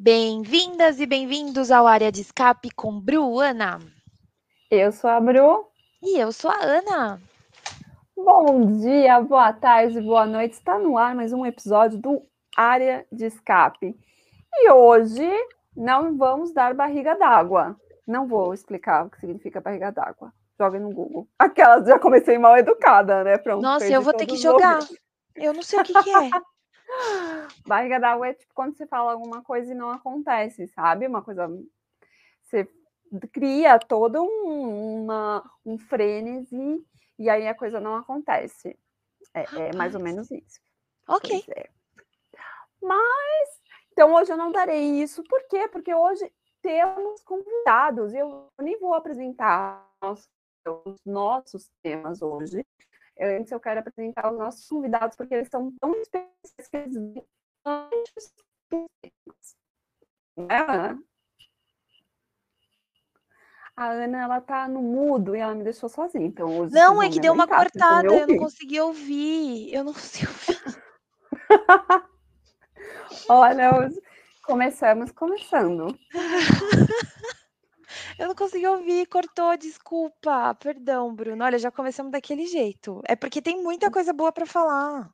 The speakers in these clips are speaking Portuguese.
Bem-vindas e bem-vindos ao Área de Escape com Bruana. Eu sou a Bru. E eu sou a Ana. Bom dia, boa tarde, boa noite. Está no ar mais um episódio do Área de Escape. E hoje não vamos dar barriga d'água. Não vou explicar o que significa barriga d'água. Joguem no Google. Aquelas já comecei mal educada, né? Pronto, Nossa, eu vou ter que jogar. Eu não sei o que, que é. Barriga d'água é tipo quando você fala alguma coisa e não acontece, sabe? Uma coisa. Você cria todo um, uma, um frenesi e aí a coisa não acontece. É, é mais ou menos isso. Ok. É. Mas, então hoje eu não darei isso. Por quê? Porque hoje temos convidados. Eu nem vou apresentar os, os nossos temas hoje. Antes eu quero apresentar os nossos convidados, porque eles são tão especiais que eles vêm antes dos. Né, A Ana, ela tá no mudo e ela me deixou sozinha. Então, hoje não, é que deu uma cortada, eu não consegui ouvir. Eu não consegui ouvir. Olha, começamos começando. Eu não consegui ouvir, cortou, desculpa. Perdão, Bruno. Olha, já começamos daquele jeito. É porque tem muita coisa boa para falar.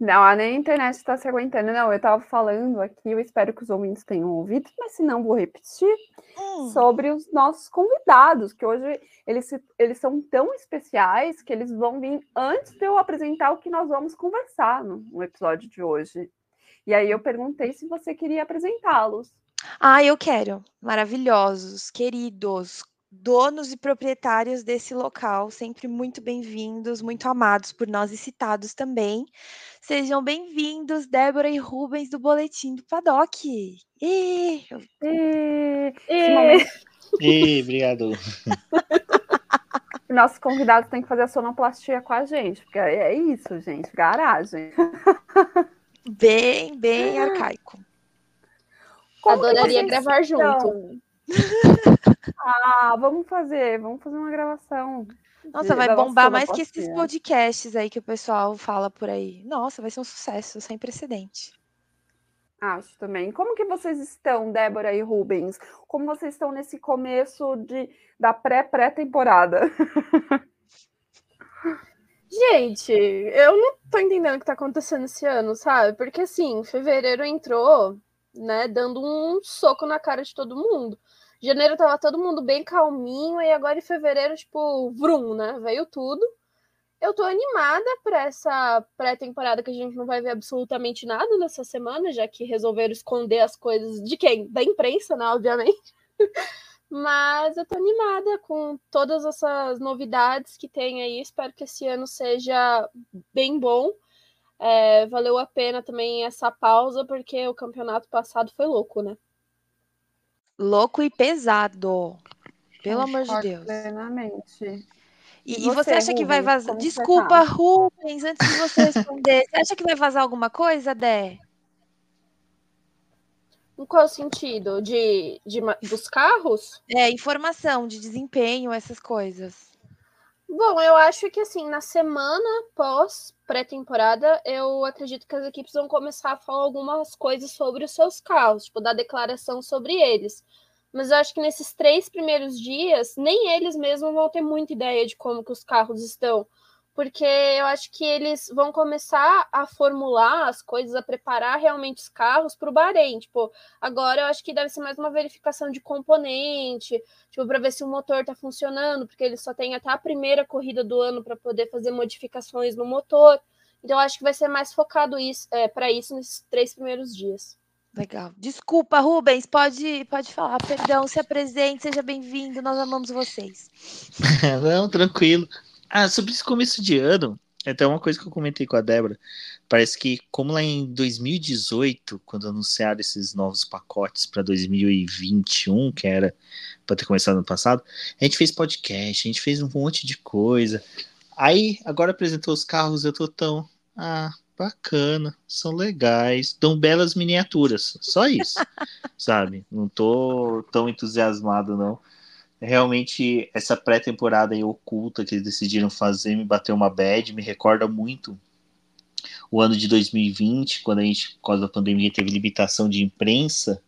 Não, a nem a internet está se aguentando. Não, eu estava falando aqui, eu espero que os ouvintes tenham ouvido, mas se não, vou repetir, hum. sobre os nossos convidados, que hoje eles, eles são tão especiais que eles vão vir antes de eu apresentar o que nós vamos conversar no, no episódio de hoje. E aí eu perguntei se você queria apresentá-los. Ah, eu quero. Maravilhosos, queridos, donos e proprietários desse local, sempre muito bem-vindos, muito amados por nós e citados também. Sejam bem-vindos, Débora e Rubens do Boletim do Paddock. E, e, e. e obrigado. Nossos convidados têm que fazer a sonoplastia com a gente, porque é isso, gente, garagem. Bem, bem arcaico. Como Adoraria gravar junto. ah, vamos fazer, vamos fazer uma gravação. Nossa, vai bombar mais que esses podcasts aí que o pessoal fala por aí. Nossa, vai ser um sucesso sem precedente. Acho também. Como que vocês estão, Débora e Rubens? Como vocês estão nesse começo de, da pré-pré-temporada? Gente, eu não tô entendendo o que tá acontecendo esse ano, sabe? Porque assim, fevereiro entrou né, dando um soco na cara de todo mundo. Janeiro tava todo mundo bem calminho e agora em fevereiro, tipo, vrum, né? Veio tudo. Eu tô animada para essa pré-temporada que a gente não vai ver absolutamente nada nessa semana, já que resolveram esconder as coisas de quem? Da imprensa, né, obviamente. Mas eu tô animada com todas essas novidades que tem aí. Espero que esse ano seja bem bom. É, valeu a pena também essa pausa, porque o campeonato passado foi louco, né? Louco e pesado. Pelo amor de Deus. Plenamente. E, e, você, você acha Rubens, que vai vazar? Desculpa, tá? Rubens, antes de você responder. você acha que vai vazar alguma coisa, Dé? Em qual sentido? De, de, dos carros? É, informação de desempenho, essas coisas. Bom, eu acho que assim, na semana pós pré-temporada, eu acredito que as equipes vão começar a falar algumas coisas sobre os seus carros, tipo, dar declaração sobre eles. Mas eu acho que nesses três primeiros dias, nem eles mesmos vão ter muita ideia de como que os carros estão porque eu acho que eles vão começar a formular as coisas, a preparar realmente os carros para o Bahrein. Tipo, agora eu acho que deve ser mais uma verificação de componente, tipo, para ver se o motor está funcionando, porque eles só têm até a primeira corrida do ano para poder fazer modificações no motor. Então, eu acho que vai ser mais focado isso, é, para isso nesses três primeiros dias. Legal. Desculpa, Rubens, pode, pode falar. Perdão, se apresente, seja bem-vindo. Nós amamos vocês. Não, tranquilo. Ah, sobre esse começo de ano, até uma coisa que eu comentei com a Débora. Parece que, como lá em 2018, quando anunciaram esses novos pacotes para 2021, que era para ter começado no passado, a gente fez podcast, a gente fez um monte de coisa. Aí, agora apresentou os carros, eu tô tão. Ah, bacana, são legais, dão belas miniaturas, só isso, sabe? Não tô tão entusiasmado, não realmente essa pré-temporada oculta que eles decidiram fazer me bateu uma bad, me recorda muito o ano de 2020, quando a gente, por causa da pandemia, teve limitação de imprensa,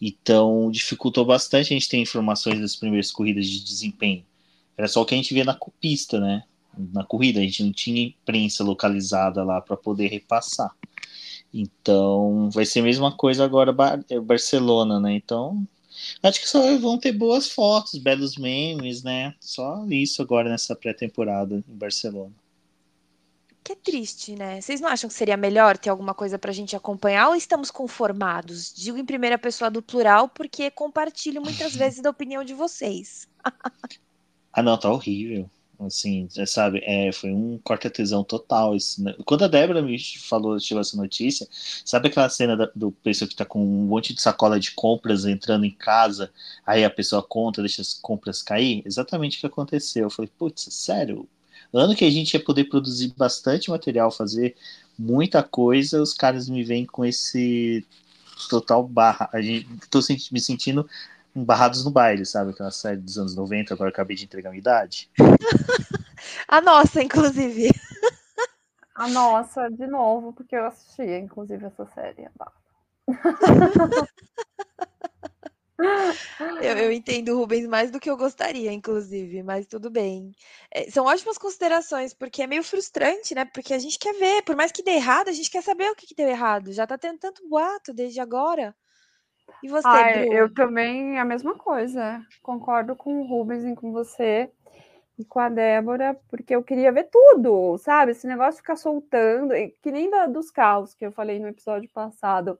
então dificultou bastante a gente ter informações das primeiras corridas de desempenho. Era só o que a gente via na pista, né? Na corrida, a gente não tinha imprensa localizada lá para poder repassar. Então, vai ser a mesma coisa agora Barcelona, né? Então, acho que só vão ter boas fotos, belos memes, né? Só isso agora nessa pré-temporada em Barcelona. Que é triste, né? Vocês não acham que seria melhor ter alguma coisa para a gente acompanhar ou estamos conformados? Digo em primeira pessoa do plural porque compartilho muitas vezes da opinião de vocês. ah, não, tá horrível. Assim, sabe, é, foi um corta-tesão total. Né? Quando a Débora me falou, chegou essa notícia, sabe aquela cena da, do pessoa que tá com um monte de sacola de compras entrando em casa, aí a pessoa conta, deixa as compras cair? Exatamente o que aconteceu. Eu falei, putz, sério? Ano que a gente ia poder produzir bastante material, fazer muita coisa, os caras me vêm com esse total barra. A gente, tô me sentindo Barrados no Baile, sabe? Aquela série dos anos 90, agora acabei de entregar a minha idade. a nossa, inclusive. A nossa, de novo, porque eu assisti, inclusive, essa série. eu, eu, entendo o Rubens mais do que eu gostaria, inclusive, mas tudo bem. É, são ótimas considerações, porque é meio frustrante, né? Porque a gente quer ver, por mais que dê errado, a gente quer saber o que, que deu errado. Já tá tendo tanto boato desde agora. E você, Ai, Eu também, a mesma coisa. Concordo com o Rubens e com você e com a Débora, porque eu queria ver tudo, sabe? Esse negócio de ficar soltando, que nem da, dos carros que eu falei no episódio passado.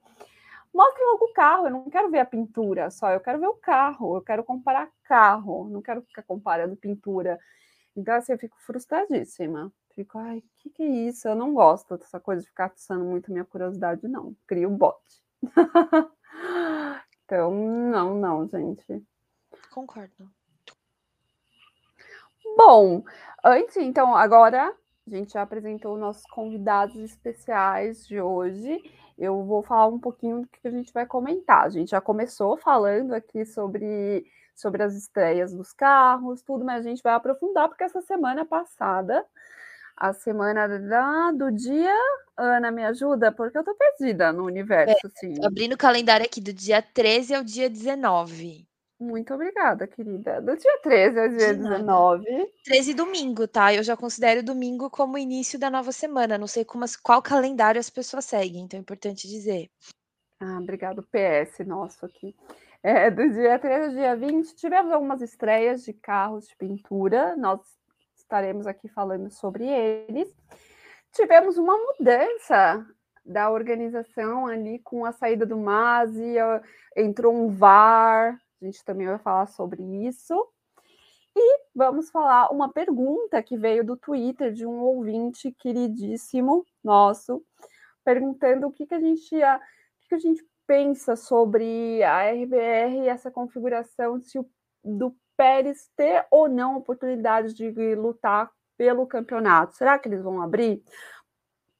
Mostra logo o carro, eu não quero ver a pintura só, eu quero ver o carro, eu quero comparar carro, não quero ficar comparando pintura. Então, assim, eu fico frustradíssima. Fico, ai, o que, que é isso? Eu não gosto dessa coisa de ficar atiçando muito minha curiosidade, não. Crio o bote. Então, não, não, gente. Concordo. Bom, antes, então, agora a gente já apresentou nossos convidados especiais de hoje. Eu vou falar um pouquinho do que a gente vai comentar. A gente já começou falando aqui sobre, sobre as estreias dos carros, tudo, mas a gente vai aprofundar, porque essa semana passada a semana da, do dia. Ana, me ajuda, porque eu tô perdida no universo. É, assim. Abrindo o calendário aqui, do dia 13 ao dia 19. Muito obrigada, querida. Do dia 13 ao dia 19. 13 domingo, tá? Eu já considero domingo como início da nova semana. Não sei como, qual calendário as pessoas seguem, então é importante dizer. Ah, obrigado, PS nosso aqui. É, do dia 13 ao dia 20, tivemos algumas estreias de carros de pintura. Nós estaremos aqui falando sobre eles. Tivemos uma mudança da organização ali com a saída do Mazi, entrou um VAR, a gente também vai falar sobre isso. E vamos falar uma pergunta que veio do Twitter de um ouvinte queridíssimo nosso, perguntando o que, que a gente o que, que a gente pensa sobre a RBR e essa configuração o, do Pérez ter ou não oportunidade de lutar pelo campeonato. Será que eles vão abrir?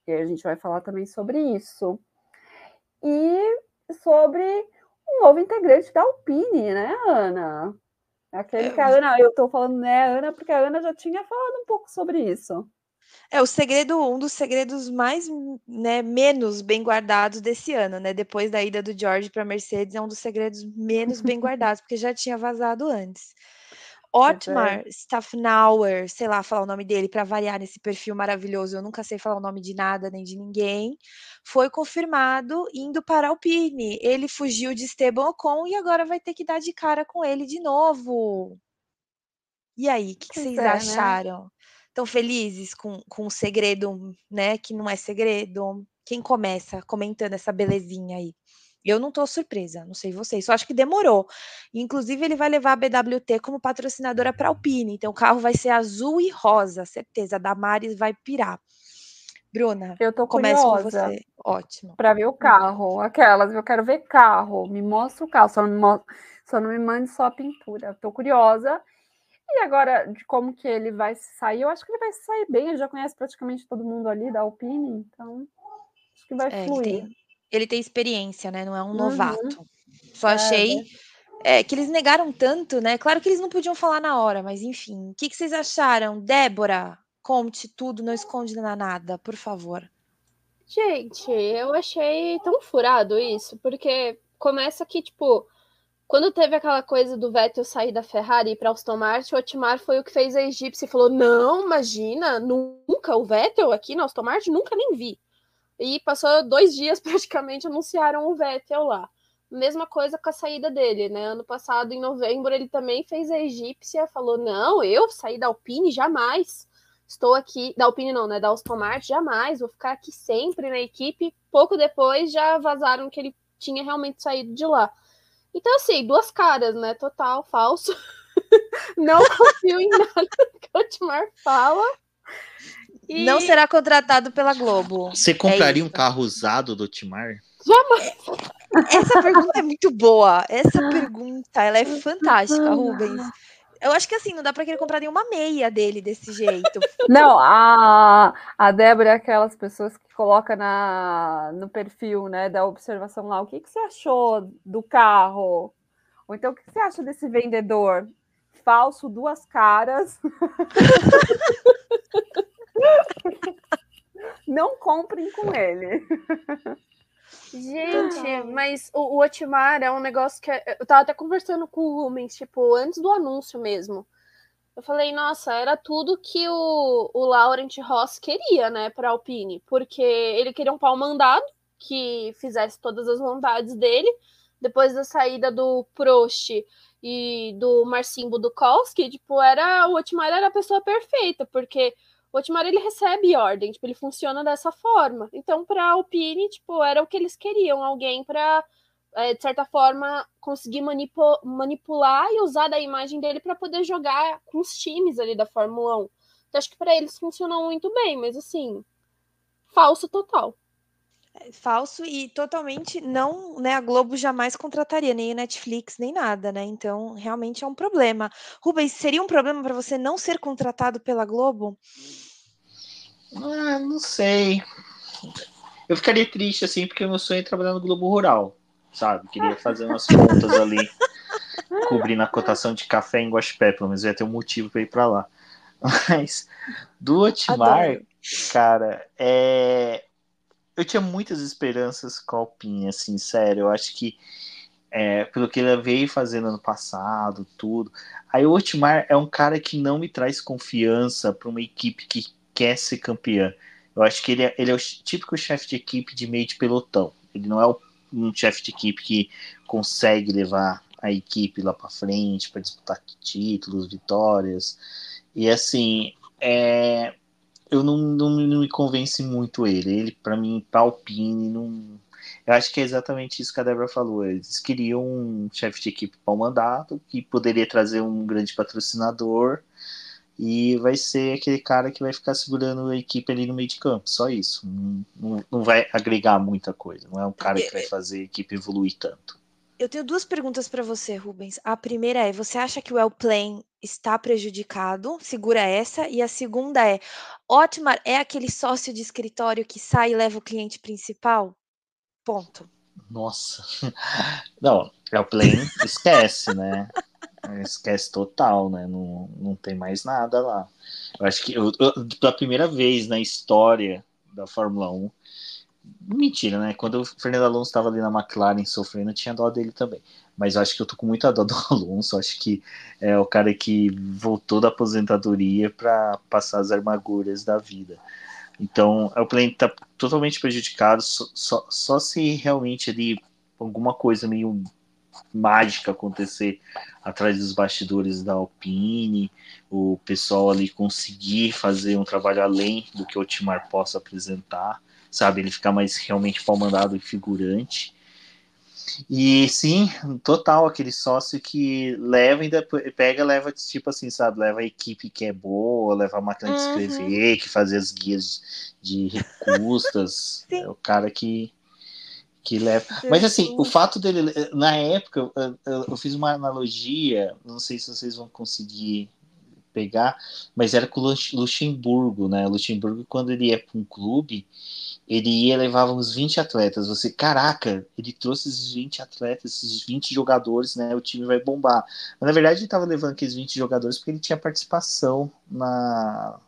E a gente vai falar também sobre isso. E sobre um novo integrante da Alpine, né, Ana? Aquele é, que a Ana, eu estou falando né, Ana, porque a Ana já tinha falado um pouco sobre isso. É o segredo, um dos segredos mais, né, menos bem guardados desse ano, né? Depois da ida do George para Mercedes, é um dos segredos menos bem guardados, porque já tinha vazado antes. Otmar Staffnauer, sei lá falar o nome dele para variar nesse perfil maravilhoso, eu nunca sei falar o nome de nada nem de ninguém, foi confirmado indo para Alpine. Ele fugiu de Esteban Ocon e agora vai ter que dar de cara com ele de novo. E aí, o que, que vocês é, né? acharam? Né? Estão felizes com, com o segredo, né? Que não é segredo? Quem começa comentando essa belezinha aí? Eu não estou surpresa, não sei vocês, só acho que demorou. Inclusive, ele vai levar a BWT como patrocinadora para Alpine, então o carro vai ser azul e rosa, certeza. A Damares vai pirar. Bruna, eu tô começo com você. Ótimo. Para ver o carro, aquelas, eu quero ver carro, me mostra o carro, só não me, só não me mande só a pintura. Tô curiosa. E agora, de como que ele vai sair, eu acho que ele vai sair bem, ele já conhece praticamente todo mundo ali da Alpine, então acho que vai é, fluir. Ele tem, ele tem, experiência, né? Não é um uhum. novato. Só é, achei é. é, que eles negaram tanto, né? Claro que eles não podiam falar na hora, mas enfim. O que, que vocês acharam? Débora, conte tudo, não esconde nada, por favor. Gente, eu achei tão furado isso, porque começa que, tipo, quando teve aquela coisa do Vettel sair da Ferrari para Aston Martin, o Otmar foi o que fez a egípcia e falou: Não, imagina, nunca o Vettel aqui na Aston Martin, nunca nem vi. E passou dois dias praticamente, anunciaram o Vettel lá. Mesma coisa com a saída dele, né? Ano passado, em novembro, ele também fez a egípcia, falou: Não, eu saí da Alpine jamais estou aqui, da Alpine não, né, da Aston Martin, jamais, vou ficar aqui sempre na equipe. Pouco depois já vazaram que ele tinha realmente saído de lá. Então, assim, duas caras, né, total, falso. não confio em nada que o Otmar fala. E... Não será contratado pela Globo. Você compraria é um carro usado do Otmar? Jamais. Essa pergunta é muito boa. Essa pergunta, ela é fantástica, Rubens. Eu acho que assim, não dá para querer comprar nenhuma meia dele desse jeito. Não, a, a Débora é aquelas pessoas que coloca na, no perfil, né, da observação lá, o que, que você achou do carro? Ou então, o que você acha desse vendedor? Falso, duas caras. não comprem com ele. Gente, mas o, o Otmar é um negócio que. É, eu tava até conversando com o Rubens, tipo, antes do anúncio mesmo. Eu falei, nossa, era tudo que o, o Laurent Ross queria, né, pra Alpine. Porque ele queria um pau mandado que fizesse todas as vontades dele. Depois da saída do Prost e do Marcin Budukowski, tipo, era, o Otmar era a pessoa perfeita, porque o Otmar ele recebe ordem, tipo, ele funciona dessa forma. Então, para a Alpine, tipo, era o que eles queriam, alguém para é, de certa forma conseguir manipular e usar da imagem dele para poder jogar com os times ali da Fórmula 1. Então, acho que para eles funcionou muito bem, mas assim, falso total. Falso e totalmente não, né? A Globo jamais contrataria nem a Netflix nem nada, né? Então, realmente é um problema. Rubens, seria um problema para você não ser contratado pela Globo? Ah, não sei. Eu ficaria triste assim, porque meu sonho é trabalhar no Globo Rural, sabe? Queria fazer umas contas ali, cobrindo a cotação de café em Guaxupé, pelo menos ia ter um motivo para ir para lá. Mas do Otmar, cara, é eu tinha muitas esperanças com a Alpine, assim, sério. Eu acho que é, pelo que ele veio fazendo ano passado, tudo. Aí o Otmar é um cara que não me traz confiança para uma equipe que quer ser campeã. Eu acho que ele é, ele é o típico chefe de equipe de meio de pelotão. Ele não é um chefe de equipe que consegue levar a equipe lá para frente para disputar títulos, vitórias. E assim, é, eu não, não, não, me convence muito ele. Ele, para mim, para Alpine, não. Eu acho que é exatamente isso que a Débora falou. Eles queriam um chefe de equipe para o mandato, que poderia trazer um grande patrocinador, e vai ser aquele cara que vai ficar segurando a equipe ali no meio de campo. Só isso. Não, não, não vai agregar muita coisa. Não é um cara que vai fazer a equipe evoluir tanto. Eu tenho duas perguntas para você, Rubens. A primeira é: você acha que o Elplane está prejudicado? Segura essa. E a segunda é: Otmar é aquele sócio de escritório que sai e leva o cliente principal? Ponto. Nossa. Não, Elplane esquece, né? Esquece total, né? Não, não tem mais nada lá. Eu acho que eu, eu, pela primeira vez na história da Fórmula 1, Mentira, né? Quando o Fernando Alonso estava ali na McLaren sofrendo, tinha dó dele também. Mas eu acho que eu tô com muita dó do Alonso. Acho que é o cara que voltou da aposentadoria para passar as armaduras da vida. Então, é o plane tá totalmente prejudicado. Só, só, só se realmente ali alguma coisa meio mágica acontecer atrás dos bastidores da Alpine, o pessoal ali conseguir fazer um trabalho além do que o Timar possa apresentar sabe? Ele ficar mais realmente pau-mandado e figurante. E sim, total, aquele sócio que leva e depois pega, leva, tipo assim, sabe? Leva a equipe que é boa, leva a máquina de uhum. escrever, que faz as guias de recustas. é o cara que, que leva. Mas assim, o fato dele, na época, eu, eu fiz uma analogia, não sei se vocês vão conseguir pegar, mas era com o Luxemburgo, né? O Luxemburgo, quando ele ia para um clube, ele ia levava uns 20 atletas. Você, caraca, ele trouxe esses 20 atletas, esses 20 jogadores, né? O time vai bombar. Mas na verdade ele estava levando aqueles 20 jogadores porque ele tinha participação na,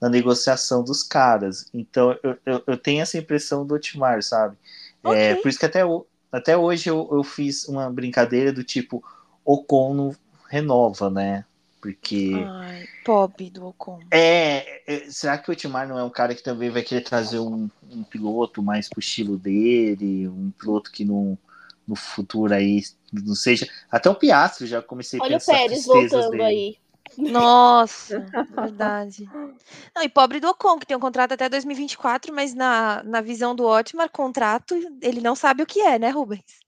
na negociação dos caras. Então eu, eu, eu tenho essa impressão do Otmar, sabe? É, okay. É, por isso que até, até hoje eu, eu fiz uma brincadeira do tipo Ocon não renova, né? Porque. Ai, pobre do Ocon. É, é, será que o Otmar não é um cara que também vai querer trazer um, um piloto mais pro estilo dele? Um piloto que não no futuro aí não seja. Até o Piastro já comecei a Olha pensar. Olha o Pérez voltando dele. aí. Nossa, verdade. Não, e pobre do Ocon, que tem um contrato até 2024, mas na, na visão do Otmar, contrato, ele não sabe o que é, né, Rubens?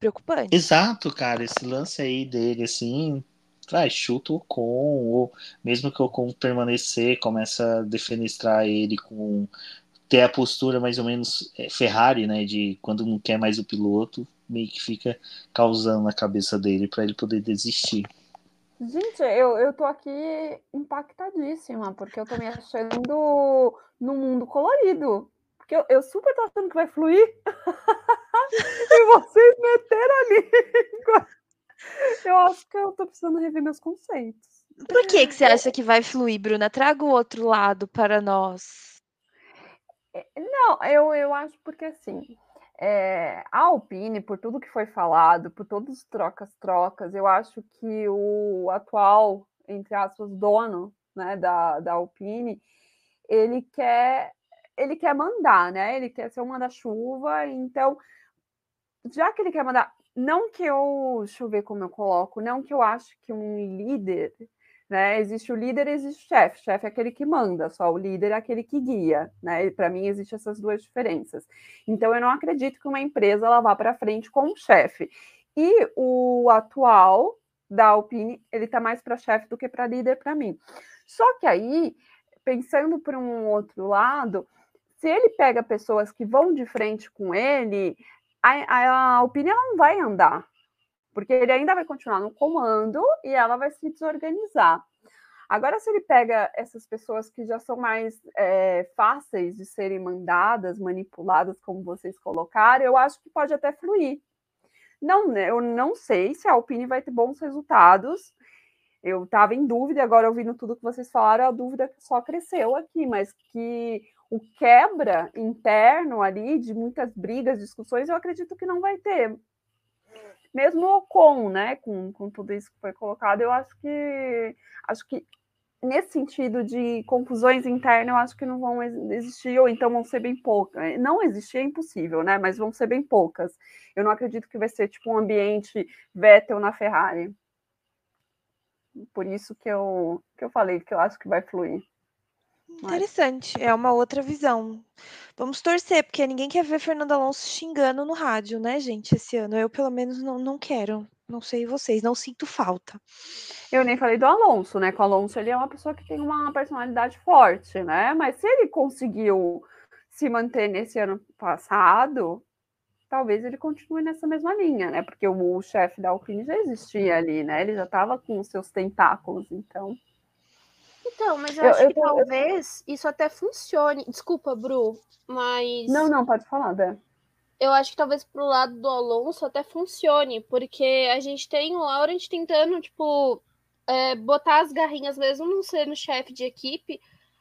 Preocupante. Exato, cara. Esse lance aí dele, assim, traz chuta o Ocon, ou mesmo que o Ocon permanecer, começa a defenestrar ele com ter a postura mais ou menos é, Ferrari, né, de quando não quer mais o piloto, meio que fica causando na cabeça dele para ele poder desistir. Gente, eu, eu tô aqui impactadíssima, porque eu tô me achando no mundo colorido. Porque eu, eu super tô achando que vai fluir. e vocês meteram ali. Eu acho que eu tô precisando rever meus conceitos. Por que, que você acha que vai fluir, Bruna? Traga o outro lado para nós. É, não, eu, eu acho porque assim, é, a Alpine, por tudo que foi falado, por todos os trocas-trocas, eu acho que o atual, entre aspas, dono né, da, da Alpine, ele quer ele quer mandar, né? Ele quer ser o manda-chuva, então, já que ele quer mandar, não que eu, deixa eu ver como eu coloco, não que eu acho que um líder né? Existe o líder, existe o chefe. O chefe é aquele que manda, só o líder é aquele que guia, né? Para mim existem essas duas diferenças. Então eu não acredito que uma empresa ela vá para frente com um chefe. E o atual da Alpine, ele está mais para chefe do que para líder para mim. Só que aí, pensando por um outro lado, se ele pega pessoas que vão de frente com ele, a, a Alpine ela não vai andar, porque ele ainda vai continuar no comando e ela vai se desorganizar. Agora, se ele pega essas pessoas que já são mais é, fáceis de serem mandadas, manipuladas, como vocês colocaram, eu acho que pode até fluir. Não, né, eu não sei se a Alpine vai ter bons resultados. Eu estava em dúvida, agora ouvindo tudo que vocês falaram, a dúvida só cresceu aqui, mas que o quebra interno ali de muitas brigas, discussões, eu acredito que não vai ter mesmo com, né, com, com tudo isso que foi colocado, eu acho que acho que nesse sentido de confusões internas, eu acho que não vão existir, ou então vão ser bem poucas. Não existir é impossível, né? Mas vão ser bem poucas. Eu não acredito que vai ser tipo um ambiente Vettel na Ferrari. Por isso que eu, que eu falei que eu acho que vai fluir. Interessante, é uma outra visão. Vamos torcer, porque ninguém quer ver Fernando Alonso xingando no rádio, né, gente, esse ano. Eu, pelo menos, não, não quero. Não sei vocês, não sinto falta. Eu nem falei do Alonso, né? Que o Alonso ele é uma pessoa que tem uma personalidade forte, né? Mas se ele conseguiu se manter nesse ano passado, talvez ele continue nessa mesma linha, né? Porque o, o chefe da Alpine já existia ali, né? Ele já estava com os seus tentáculos, então. Então, mas eu, eu acho eu, que eu, talvez isso até funcione. Desculpa, Bru, mas. Não, não, pode falar, Bé. Eu acho que talvez pro lado do Alonso até funcione, porque a gente tem o Laurent tentando, tipo, é, botar as garrinhas, mesmo não sendo chefe de equipe,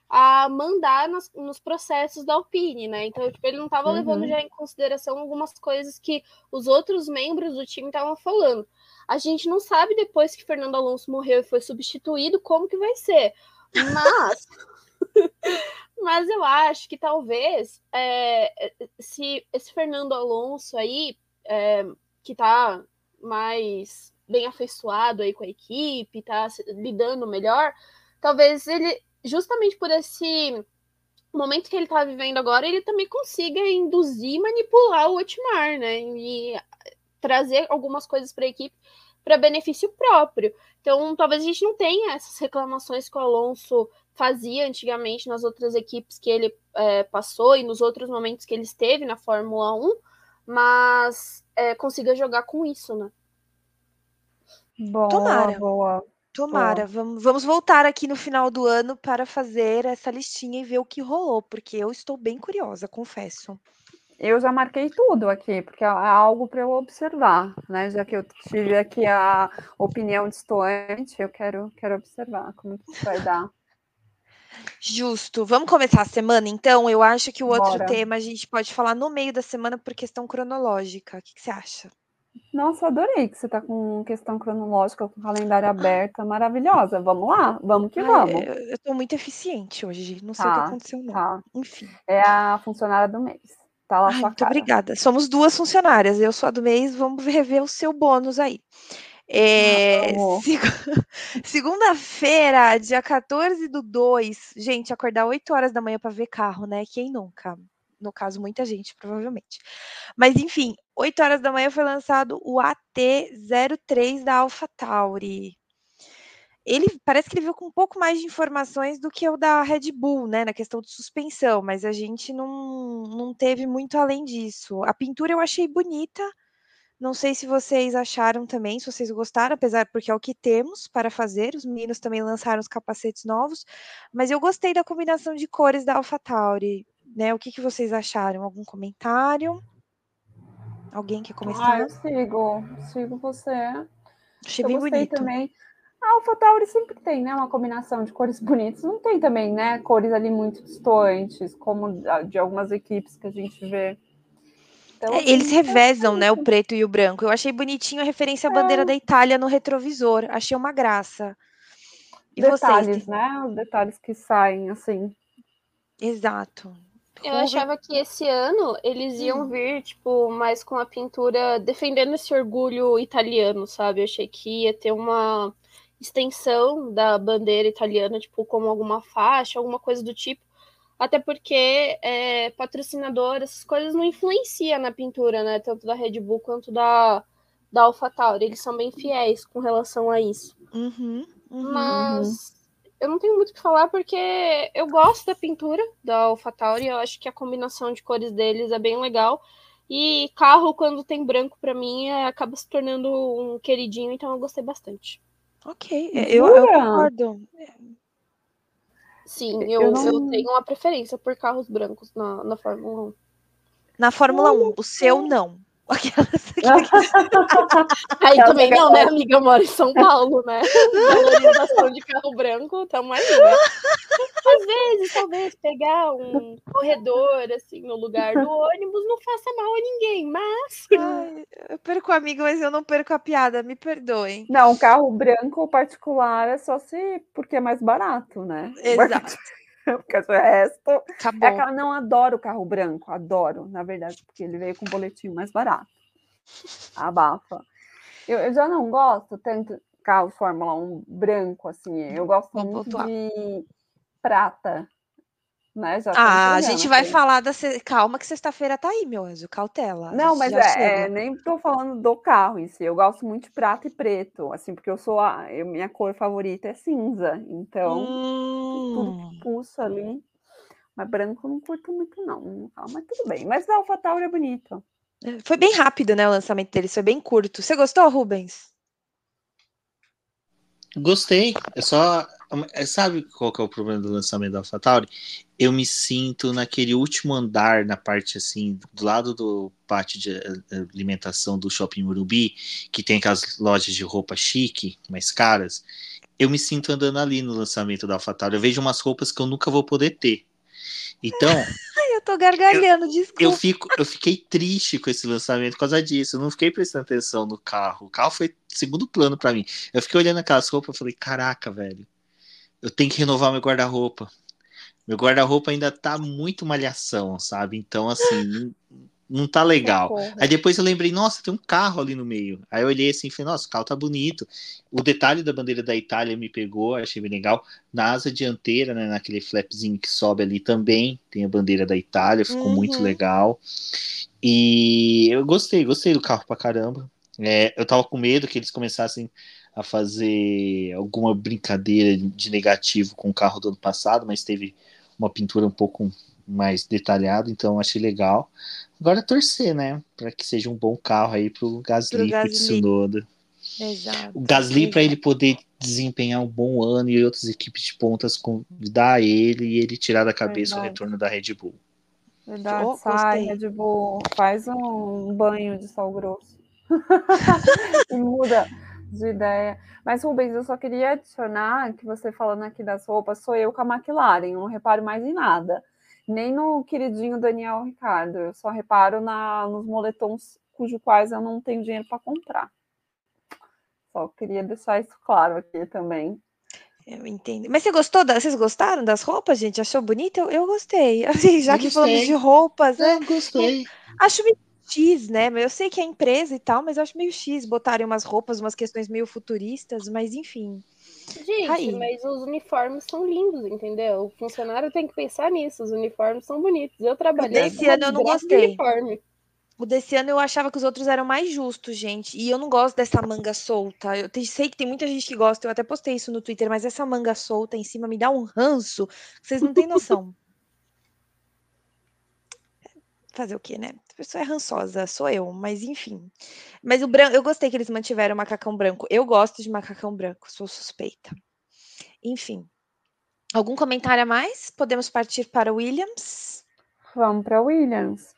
a mandar nos, nos, processos da Alpine, né? Então, tipo, ele não estava uhum. levando já em consideração algumas coisas que os outros membros do time estavam falando. A gente não sabe depois que Fernando Alonso morreu e foi substituído como que vai ser. Mas, mas eu acho que talvez é, se esse Fernando Alonso aí, é, que tá mais bem afeiçoado aí com a equipe, tá lidando melhor, talvez ele, justamente por esse momento que ele tá vivendo agora, ele também consiga induzir e manipular o Otmar, né? E trazer algumas coisas para a equipe para benefício próprio. Então, talvez a gente não tenha essas reclamações que o Alonso fazia antigamente nas outras equipes que ele é, passou e nos outros momentos que ele esteve na Fórmula 1, mas é, consiga jogar com isso, né? Boa, Tomara. Boa. Tomara. Vamos, vamos voltar aqui no final do ano para fazer essa listinha e ver o que rolou, porque eu estou bem curiosa, confesso. Eu já marquei tudo aqui, porque é algo para eu observar, né? Já que eu tive aqui a opinião distante, eu quero, quero observar como que vai dar. Justo. Vamos começar a semana, então? Eu acho que o outro Bora. tema a gente pode falar no meio da semana por questão cronológica. O que, que você acha? Nossa, adorei que você está com questão cronológica, com calendário aberta, maravilhosa. Vamos lá? Vamos que Ah, vamos. eu, eu tô muito eficiente hoje. Não sei o que Tá, aconteceu, não. tá. Enfim. É a funcionária do mês. Tá lá Ai, sua muito cara. obrigada. Somos duas funcionárias. Eu sou a do mês. Vamos rever o seu bônus aí. É, vamos. segu- Segunda-feira, dia 14 do 2. Gente, acordar 8 horas da manhã para ver carro, né? Quem nunca? No caso, muita gente, provavelmente. Mas, enfim, 8 horas da manhã foi lançado o AT03 da AlphaTauri. Ele parece que ele veio com um pouco mais de informações do que o da Red Bull, né? Na questão de suspensão, mas a gente não, não teve muito além disso. A pintura eu achei bonita. Não sei se vocês acharam também, se vocês gostaram, apesar porque é o que temos para fazer. Os meninos também lançaram os capacetes novos, mas eu gostei da combinação de cores da AlphaTauri, né? O que, que vocês acharam? Algum comentário? Alguém quer Ah, começar? eu sigo, sigo você. Achei eu bem gostei bonito. também. A AlphaTauri sempre tem, né, uma combinação de cores bonitas. Não tem também, né, cores ali muito distantes, como de algumas equipes que a gente vê. Então, É, eles revezam, né, o preto e o branco. Eu achei bonitinho a referência à bandeira da Itália no retrovisor. Achei uma graça. E detalhes, vocês? né? Os detalhes que saem, assim. Exato. Eu achava que esse ano eles iam Hum. vir, tipo, mais com a pintura defendendo esse orgulho italiano, sabe? Eu achei que ia ter uma extensão da bandeira italiana, tipo, como alguma faixa, alguma coisa do tipo. Até porque é, patrocinador, essas coisas não influenciam na pintura, né? Tanto da Red Bull quanto da, da AlphaTauri. Eles são bem fiéis com relação a isso. Uhum, uhum. Mas eu não tenho muito o que falar porque eu gosto da pintura da AlphaTauri. Eu acho que a combinação de cores deles é bem legal. E carro, quando tem branco, pra mim, é- acaba se tornando um queridinho, então eu gostei bastante. Ok, é, eu, eu concordo. Sim, Eu eu, não- eu tenho uma preferência por carros brancos na, na Fórmula 1. Na Fórmula 1, o seu não. Aquelas Aí Ela também não, né, amiga? Eu moro em São Paulo, né? Valorização de carro branco, tamo aí, né? Às vezes, talvez, pegar um corredor, assim, no lugar do ônibus não faça mal a ninguém, mas... Ai, eu perco o amigo, mas eu não perco a piada, me perdoem. Não, carro branco particular é só se porque é mais barato, né? Exato. Porque o resto. É Acabou. aquela, não adoro o carro branco, adoro, na verdade, porque ele veio com um boletim mais barato. Abafa. Eu, eu já não gosto tanto carro Fórmula 1 branco, assim. Eu gosto Vamos muito pontuar. de prata. Né? Já Ah, a gente vai aqui. falar da. se- Calma, que sexta-feira tá aí, meu anjo. Cautela. Não, mas é, é, nem tô falando do carro em si. Eu gosto muito de prata e preto, assim, porque eu sou a eu- minha cor favorita é cinza. Então, tudo Hum, que pulsa ali. Mas branco eu não curto muito, não. Ah, mas tudo bem. Mas a AlphaTauri é bonito. Foi bem rápido, né? O lançamento deles foi bem curto. Você gostou, Rubens? Gostei. É só. É, Sabe qual que é o problema do lançamento da AlphaTauri? Eu me sinto naquele último andar, na parte assim, do lado do pátio de eh, alimentação do Shopping Murubi, que tem aquelas lojas de roupa chique, mais caras. Eu me sinto andando ali no lançamento da AlphaTauri. Eu vejo umas roupas que eu nunca vou poder ter. Então, Ai, eu tô gargalhando, desculpa. eu, fico, eu fiquei triste com esse lançamento por causa disso. Eu não fiquei prestando atenção no carro. O carro foi segundo plano pra mim. Eu fiquei olhando aquelas roupas e falei: caraca, velho, eu tenho que renovar meu guarda-roupa. Meu guarda-roupa ainda tá muito malhação, sabe? Então, assim, não, tá legal. Aí depois eu lembrei, nossa, tem um carro ali no meio. Aí eu olhei assim e falei, nossa, o carro tá bonito. O detalhe da bandeira da Itália me pegou, achei bem legal. Na asa dianteira, né, naquele flapzinho que sobe ali também, tem a bandeira da Itália, ficou Uhum. muito legal. E eu gostei, gostei do carro pra caramba. É, eu tava com medo que eles começassem a fazer alguma brincadeira de negativo com o carro do ano passado, mas teve uma pintura um pouco mais detalhada, então achei legal. Agora torcer, né, para que seja um bom carro aí pro Gasly, pro, Gasly. Tsunoda. Exato. O Gasly para ele poder desempenhar um bom ano e outras equipes de pontas convidar ele e ele tirar da cabeça o Verdade. retorno da Red Bull. Verdade, Oh, sai. Red Bull, faz um banho de sal grosso. e muda, de ideia. Mas, Rubens, eu só queria adicionar que você falando aqui das roupas, sou eu com a McLaren, eu não reparo mais em nada. Nem no queridinho Daniel Ricardo, eu só reparo na, nos moletons cujo quais eu não tenho dinheiro para comprar. Só queria deixar isso claro aqui também. Eu entendo. Mas você gostou? Da... Vocês gostaram das roupas, gente? Achou bonita? Eu, eu gostei. Assim, já eu que gostei. falamos de roupas, né? Eu gostei. Acho X, né? Eu sei que é empresa e tal, mas eu acho meio X botarem umas roupas, umas questões meio futuristas, mas enfim. Gente, Aí. mas os uniformes são lindos, entendeu? O funcionário tem que pensar nisso. Os uniformes são bonitos. Eu trabalhei. Esse ano eu não gostei. Uniforme. O desse ano eu achava que os outros eram mais justos, gente. E eu não gosto dessa manga solta. Eu sei que tem muita gente que gosta, eu até postei isso no Twitter, mas essa manga solta em cima me dá um ranço. Vocês não têm noção. Fazer o quê, né? A pessoa é rançosa, sou eu, mas enfim. Mas o branco, eu gostei que eles mantiveram o macacão branco. Eu gosto de macacão branco, sou suspeita. Enfim. Algum comentário a mais? Podemos partir para Williams? Vamos para Williams.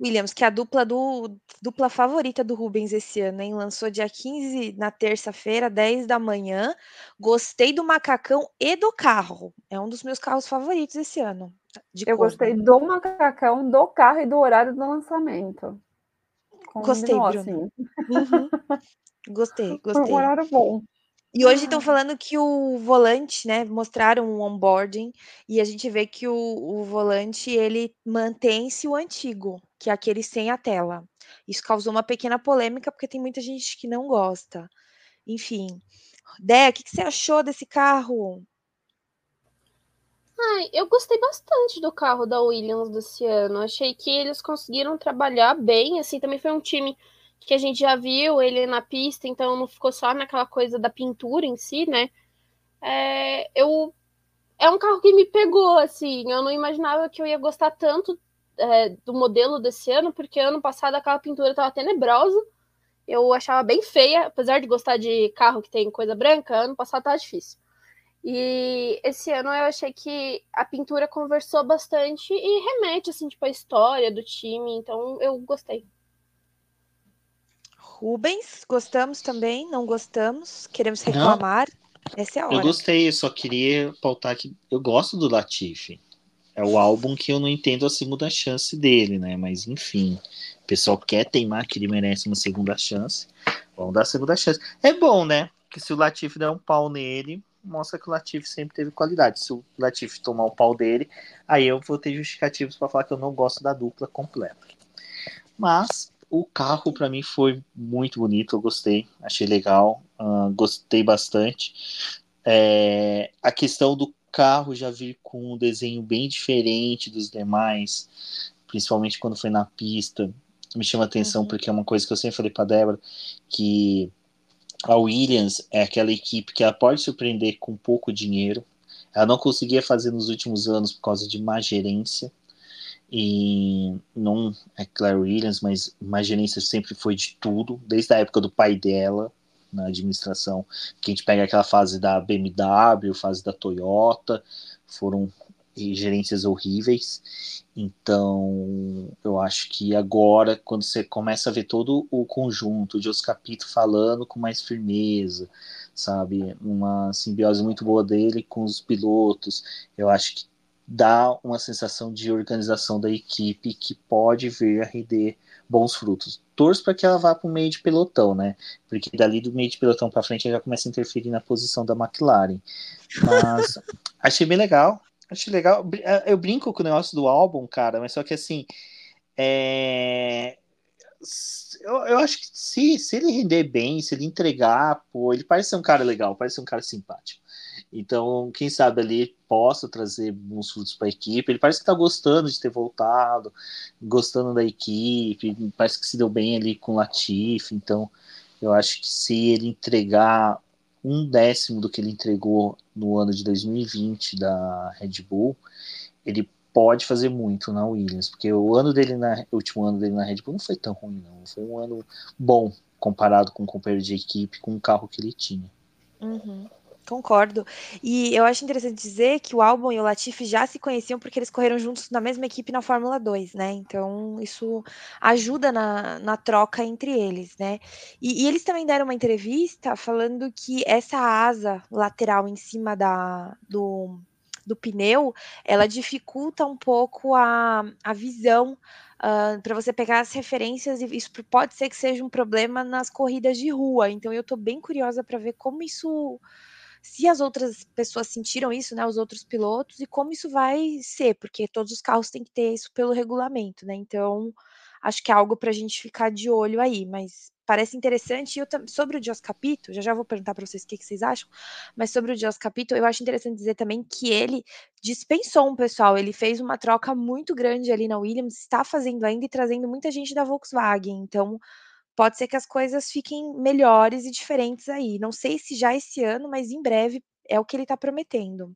Williams, que é a dupla do dupla favorita do Rubens esse ano, hein? Lançou dia 15 na terça-feira, 10 da manhã. Gostei do macacão e do carro. É um dos meus carros favoritos esse ano. Eu cor, gostei né? do macacão, do carro e do horário do lançamento. Gostei, Bruno. Assim. Uhum. Gostei, gostei. Um horário bom. E hoje estão falando que o volante, né? Mostraram o onboarding e a gente vê que o, o volante ele mantém-se o antigo, que é aquele sem a tela. Isso causou uma pequena polêmica porque tem muita gente que não gosta. Enfim, Dé, o que, que você achou desse carro? Ai, eu gostei bastante do carro da Williams desse ano. Achei que eles conseguiram trabalhar bem. Assim, também foi um time que a gente já viu ele na pista, então não ficou só naquela coisa da pintura em si, né? É, eu é um carro que me pegou, assim. Eu não imaginava que eu ia gostar tanto é, do modelo desse ano, porque ano passado aquela pintura estava tenebrosa. Eu achava bem feia, apesar de gostar de carro que tem coisa branca, ano passado estava difícil. E esse ano eu achei que a pintura conversou bastante e remete, assim, tipo, a história do time, então eu gostei. Rubens, gostamos também, não gostamos, queremos reclamar. Não, Essa é a hora. Eu gostei, eu só queria pautar que eu gosto do Latifi. É o álbum que eu não entendo a segunda chance dele, né? Mas enfim, o pessoal quer teimar que ele merece uma segunda chance. Vamos dar a segunda chance. É bom, né? Que se o Latifi der um pau nele, mostra que o Latifi sempre teve qualidade. Se o Latifi tomar o pau dele, aí eu vou ter justificativos para falar que eu não gosto da dupla completa. Mas o carro para mim foi muito bonito, eu gostei, achei legal, uh, gostei bastante. É, a questão do carro já vi com um desenho bem diferente dos demais, principalmente quando foi na pista. Me chama atenção uhum. porque é uma coisa que eu sempre falei para Débora que a Williams é aquela equipe que ela pode surpreender com pouco dinheiro. Ela não conseguia fazer nos últimos anos por causa de má gerência e não é Claire Williams, mas Imaginência sempre foi de tudo, desde a época do pai dela na administração, que a gente pega aquela fase da BMW, fase da Toyota, foram gerências horríveis. Então, eu acho que agora, quando você começa a ver todo o conjunto de os capítulos falando com mais firmeza, sabe, uma simbiose muito boa dele com os pilotos, eu acho que dá uma sensação de organização da equipe que pode vir a render bons frutos. Torço para que ela vá para o meio de pelotão, né? Porque dali do meio de pelotão para frente já começa a interferir na posição da McLaren. Mas achei bem legal. Achei legal. É, eu brinco com o negócio do álbum, cara, mas só que assim. É... Eu, eu acho que se, se ele render bem, se ele entregar, pô, ele parece ser um cara legal, parece ser um cara simpático. Então, quem sabe ali possa trazer bons frutos para a equipe. Ele parece que está gostando de ter voltado, gostando da equipe, parece que se deu bem ali com o Latif. Então, eu acho que se ele entregar um décimo do que ele entregou no ano de 2020 da Red Bull, ele pode fazer muito na Williams, porque o ano dele na o último ano dele na Red Bull não foi tão ruim, não. Foi um ano bom comparado com o companheiro de equipe, com o carro que ele tinha. Uhum. Concordo. E eu acho interessante dizer que o Albon e o Latifi já se conheciam porque eles correram juntos na mesma equipe na Fórmula 2, né? Então isso ajuda na, na troca entre eles, né? E, e, eles também deram uma entrevista falando que essa asa lateral em cima da, do, do pneu, ela dificulta um pouco a, a visão Uh, para você pegar as referências, e isso pode ser que seja um problema nas corridas de rua. Então, eu estou bem curiosa para ver como isso se as outras pessoas sentiram isso, né, os outros pilotos, e como isso vai ser, porque todos os carros têm que ter isso pelo regulamento, né? Então, acho que é algo para a gente ficar de olho aí, mas parece interessante. Eu, sobre o Dios Capito, já já vou perguntar para vocês o que, que, vocês acham, mas sobre o Dios Capito, eu acho interessante dizer também que ele dispensou um pessoal, ele fez uma troca muito grande ali na Williams, está fazendo ainda e trazendo muita gente da Volkswagen, então pode ser que as coisas fiquem melhores e diferentes aí. Não sei se já esse ano, mas em breve é o que ele está prometendo.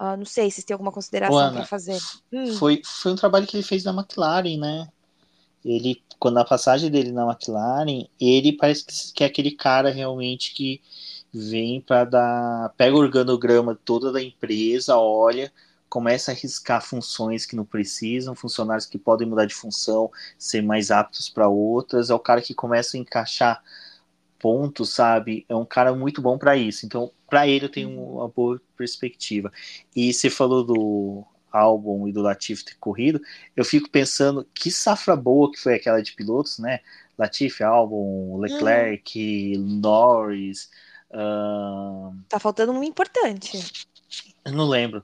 Uh, não sei se tem alguma consideração para fazer. Hum. Foi, foi um trabalho que ele fez na McLaren, né? Ele, quando a passagem dele na McLaren, ele parece que é aquele cara realmente que vem para dar, pega o organograma toda da empresa, olha, começa a arriscar funções que não precisam, funcionários que podem mudar de função, ser mais aptos para outras. É o cara que começa a encaixar pontos, sabe? É um cara muito bom para isso. Então, para ele eu tenho uhum. uma boa perspectiva. E você falou do álbum e do Latifi ter corrido, eu fico pensando que safra boa que foi aquela de pilotos, né? Latifi, álbum, Leclerc, uhum. Norris. Uh... Tá faltando um importante. Eu não lembro.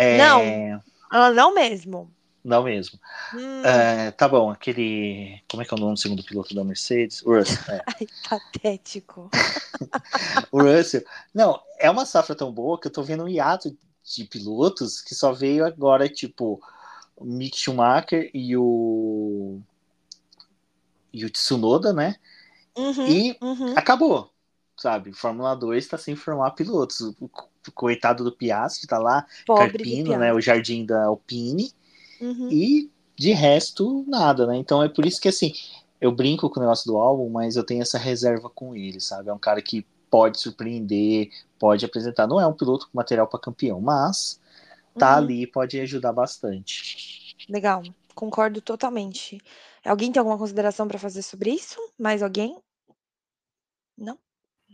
É... Não, ah, não mesmo. Não mesmo. Hum. É, tá bom, aquele. Como é que é o nome do segundo piloto da Mercedes? O Russell. É. Ai, patético. o Russell. Não, é uma safra tão boa que eu tô vendo um hiato de pilotos que só veio agora, tipo, o Mick Schumacher e o. E o Tsunoda, né? Uhum, e uhum. acabou, sabe? Fórmula 2 está sem formar pilotos. Coitado do Piastri, tá lá, Pobre Carpino, né, o jardim da Alpine, uhum. e de resto, nada, né, então é por isso que, assim, eu brinco com o negócio do álbum, mas eu tenho essa reserva com ele, sabe, é um cara que pode surpreender, pode apresentar, não é um piloto com material para campeão, mas tá uhum. ali pode ajudar bastante. Legal, concordo totalmente. Alguém tem alguma consideração para fazer sobre isso? Mais alguém? Não?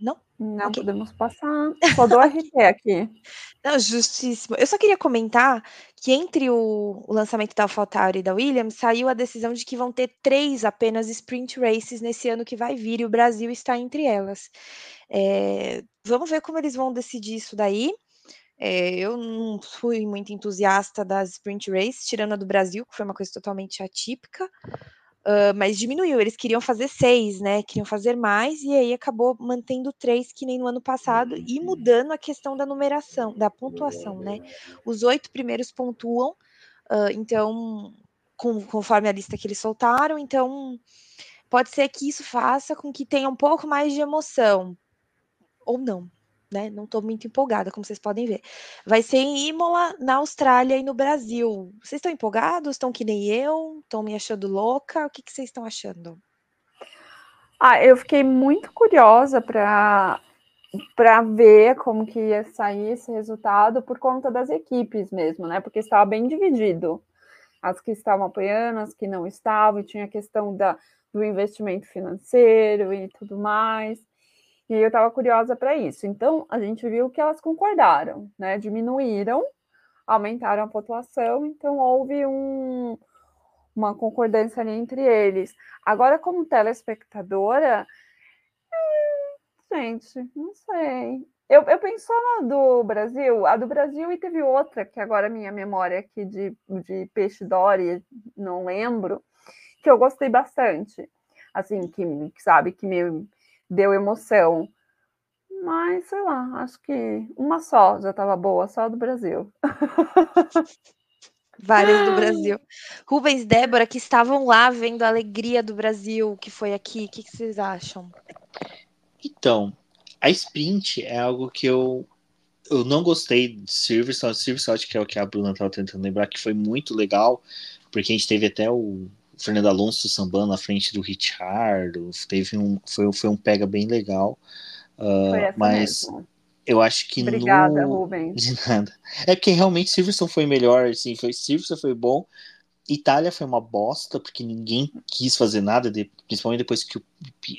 Não? Não okay. podemos passar. Só dou RT aqui. Não, justíssimo. Eu só queria comentar que entre o, o lançamento da AlphaTauri e da Williams saiu a decisão de que vão ter três apenas sprint races nesse ano que vai vir e o Brasil está entre elas. É, vamos ver como eles vão decidir isso daí. É, eu não fui muito entusiasta das sprint races, tirando a do Brasil, que foi uma coisa totalmente atípica. Uh, mas diminuiu, eles queriam fazer seis, né? Queriam fazer mais, e aí acabou mantendo três, que nem no ano passado, e mudando a questão da numeração, da pontuação, né? Os oito primeiros pontuam, uh, então, com, conforme a lista que eles soltaram, então pode ser que isso faça com que tenha um pouco mais de emoção, ou não, né? Não estou muito empolgada, como vocês podem ver. Vai ser em Imola, na Austrália e no Brasil. Vocês estão empolgados? Estão que nem eu? Estão me achando louca? O que, que vocês estão achando? Ah, eu fiquei muito curiosa para para ver como que ia sair esse resultado por conta das equipes mesmo, né? Porque estava bem dividido. As que estavam apoiando, as que não estavam, e tinha a questão da, do investimento financeiro e tudo mais. E eu estava curiosa para isso. Então, a gente viu que elas concordaram, né? Diminuíram, aumentaram a pontuação, então houve um, uma concordância ali entre eles. Agora, como telespectadora, hum, gente, não sei. Eu, eu penso na do Brasil, a do Brasil e teve outra, que agora minha memória aqui de, de peixe Dory, não lembro, que eu gostei bastante. Assim, que, sabe, que me deu emoção. Mas, sei lá, acho que uma só já estava boa, só do Brasil. Várias do Brasil. Rubens Débora, que estavam lá vendo a alegria do Brasil, que foi aqui, o que, que vocês acham? Então, a sprint é algo que eu eu não gostei de Silverstone. Silverstone, que é o que a Bruna estava tentando lembrar, que foi muito legal, porque a gente teve até o Fernando Alonso sambando na frente do Richard, teve um, foi, foi um pega bem legal. Uh, mas, eu acho que Obrigada, no... Rubens. De nada. É porque realmente Silverstone foi melhor, assim, foi Silverstone foi bom. Itália foi uma bosta, porque ninguém quis fazer nada, de, principalmente depois que o,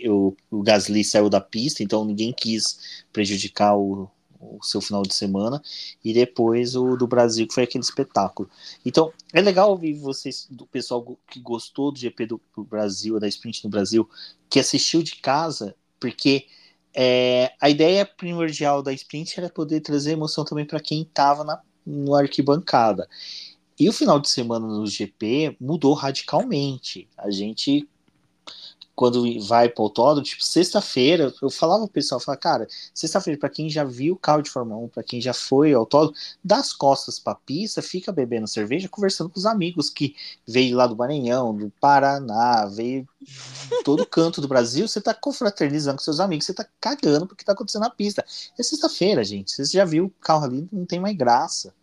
o, o, Gasly saiu da pista, então ninguém quis prejudicar o, o seu final de semana. E depois o do Brasil, que foi aquele espetáculo. Então, é legal ouvir vocês, do pessoal que gostou do GP do, Brasil, da sprint no Brasil, que assistiu de casa, porque é, a ideia primordial da sprint era poder trazer emoção também para quem estava no arquibancada. E o final de semana no GP mudou radicalmente. A gente, quando vai para o autódromo, tipo, sexta-feira, eu falava pro pessoal, falava, cara, sexta-feira, para quem já viu carro de Fórmula 1, para quem já foi ao autódromo, das costas para a pista, fica bebendo cerveja, conversando com os amigos que veio lá do Maranhão, do Paraná, veio todo canto do Brasil, você tá confraternizando com seus amigos, você tá cagando porque tá acontecendo na pista. É sexta-feira, gente. Você já viu o carro ali, não tem mais graça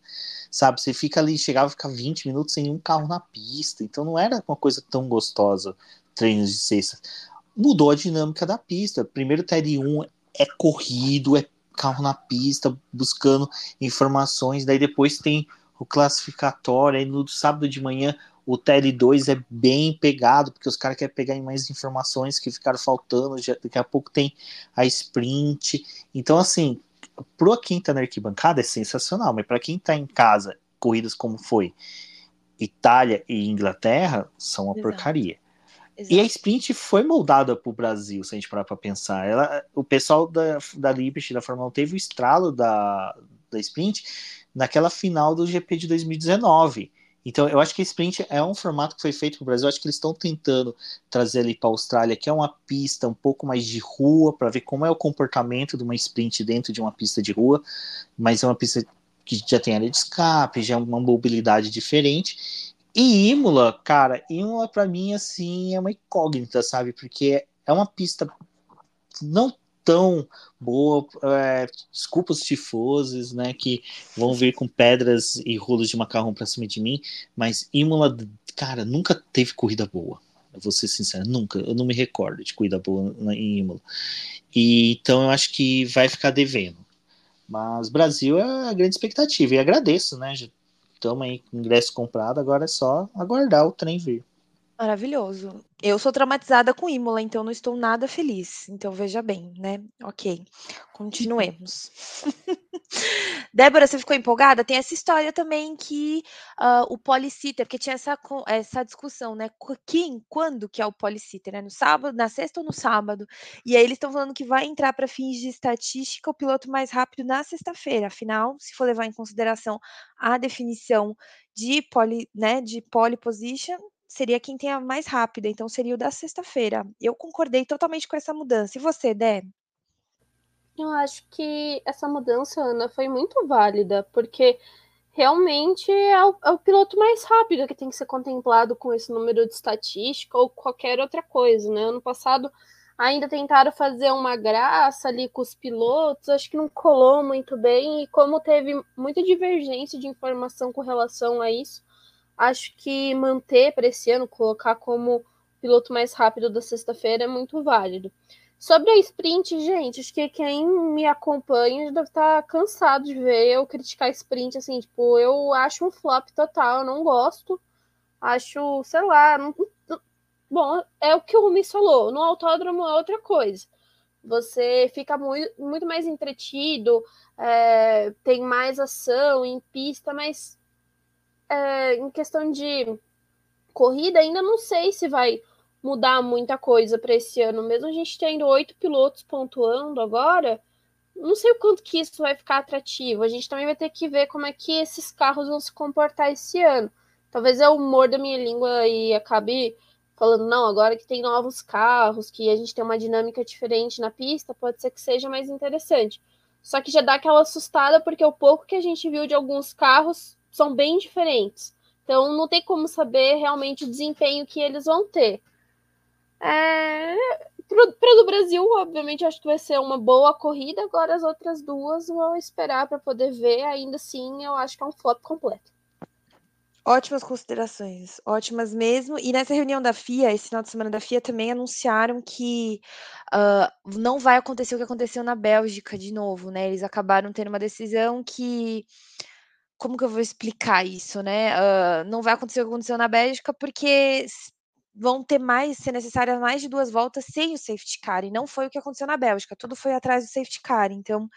sabe? Você fica ali, chegava a ficar 20 minutos sem um carro na pista, então não era uma coisa tão gostosa, treinos de sexta. Mudou a dinâmica da pista. Primeiro TR 1 é corrido, é carro na pista, buscando informações, daí depois tem o classificatório, aí no sábado de manhã o TL2 é bem pegado, porque os caras querem pegar mais informações que ficaram faltando, já, daqui a pouco tem a sprint. Então, assim, para quem tá na arquibancada é sensacional, mas para quem tá em casa, corridas como foi Itália e Inglaterra são uma Exato. porcaria. Exato. E a sprint foi moldada para o Brasil, se a gente parar para pensar. Ela, o pessoal da, da Liberty, da Fórmula 1, teve o estralo da, da sprint naquela final do GP de 2019. Então, eu acho que a sprint é um formato que foi feito para o Brasil. Eu acho que eles estão tentando trazer ali para a Austrália, que é uma pista um pouco mais de rua, para ver como é o comportamento de uma sprint dentro de uma pista de rua. Mas é uma pista que já tem área de escape, já é uma mobilidade diferente. E Imola, cara, Imola para mim assim é uma incógnita, sabe? Porque é uma pista não tão boa. É, desculpa os tifosos, né, que vão vir com pedras e rolos de macarrão para cima de mim, mas Imola, cara, nunca teve corrida boa. Eu vou ser sincero, nunca. Eu não me recordo de corrida boa em Imola. E, então eu acho que vai ficar devendo. Mas Brasil é a grande expectativa e agradeço, né? Estamos aí com ingresso comprado, agora é só aguardar o trem vir. Maravilhoso. Eu sou traumatizada com Imola, então não estou nada feliz. Então veja bem, né? Ok, continuemos. Débora, você ficou empolgada? Tem essa história também que uh, o policiter, porque tinha essa, essa discussão, né? Quem, quando que é o policiter, né? No sábado, na sexta ou no sábado? E aí eles estão falando que vai entrar para fins de estatística o piloto mais rápido na sexta-feira. Afinal, se for levar em consideração a definição de pole, né, de pole position, seria quem tem a mais rápida, então seria o da sexta-feira. Eu concordei totalmente com essa mudança. E você, Dé? Eu acho que essa mudança, Ana, foi muito válida, porque realmente é o, é o, piloto mais rápido que tem que ser contemplado com esse número de estatística ou qualquer outra coisa, né? Ano passado ainda tentaram fazer uma graça ali com os pilotos, acho que não colou muito bem, e como teve muita divergência de informação com relação a isso, acho que manter para esse ano, colocar como piloto mais rápido da sexta-feira é muito válido. Sobre a sprint, gente, acho que quem me acompanha deve estar cansado de ver eu criticar sprint, assim, tipo, eu acho um flop total, eu não gosto. Acho, sei lá, não, bom, é o que o Rumi falou, no autódromo é outra coisa. Você fica muito, muito mais entretido, é, tem mais ação em pista, mas é, em questão de corrida, ainda não sei se vai mudar muita coisa para esse ano. Mesmo a gente tendo oito pilotos pontuando agora, não sei o quanto que isso vai ficar atrativo. A gente também vai ter que ver como é que esses carros vão se comportar esse ano. Talvez é o humor da minha língua e acabe falando, não, agora que tem novos carros, que a gente tem uma dinâmica diferente na pista, pode ser que seja mais interessante. Só que já dá aquela assustada, porque o pouco que a gente viu de alguns carros são bem diferentes. Então não tem como saber realmente o desempenho que eles vão ter. É... Para do Brasil, obviamente, acho que vai ser uma boa corrida. Agora as outras duas vão esperar para poder ver. Ainda assim, eu acho que é um flop completo. Ótimas considerações, ótimas mesmo. E nessa reunião da FIA, esse final de semana da FIA, também anunciaram que uh, não vai acontecer o que aconteceu na Bélgica de novo, né? Eles acabaram tendo uma decisão que. Como que eu vou explicar isso, né? Uh, não vai acontecer o que aconteceu na Bélgica, porque vão ter mais, ser necessárias mais de duas voltas sem o safety car, e não foi o que aconteceu na Bélgica, tudo foi atrás do safety car. Então,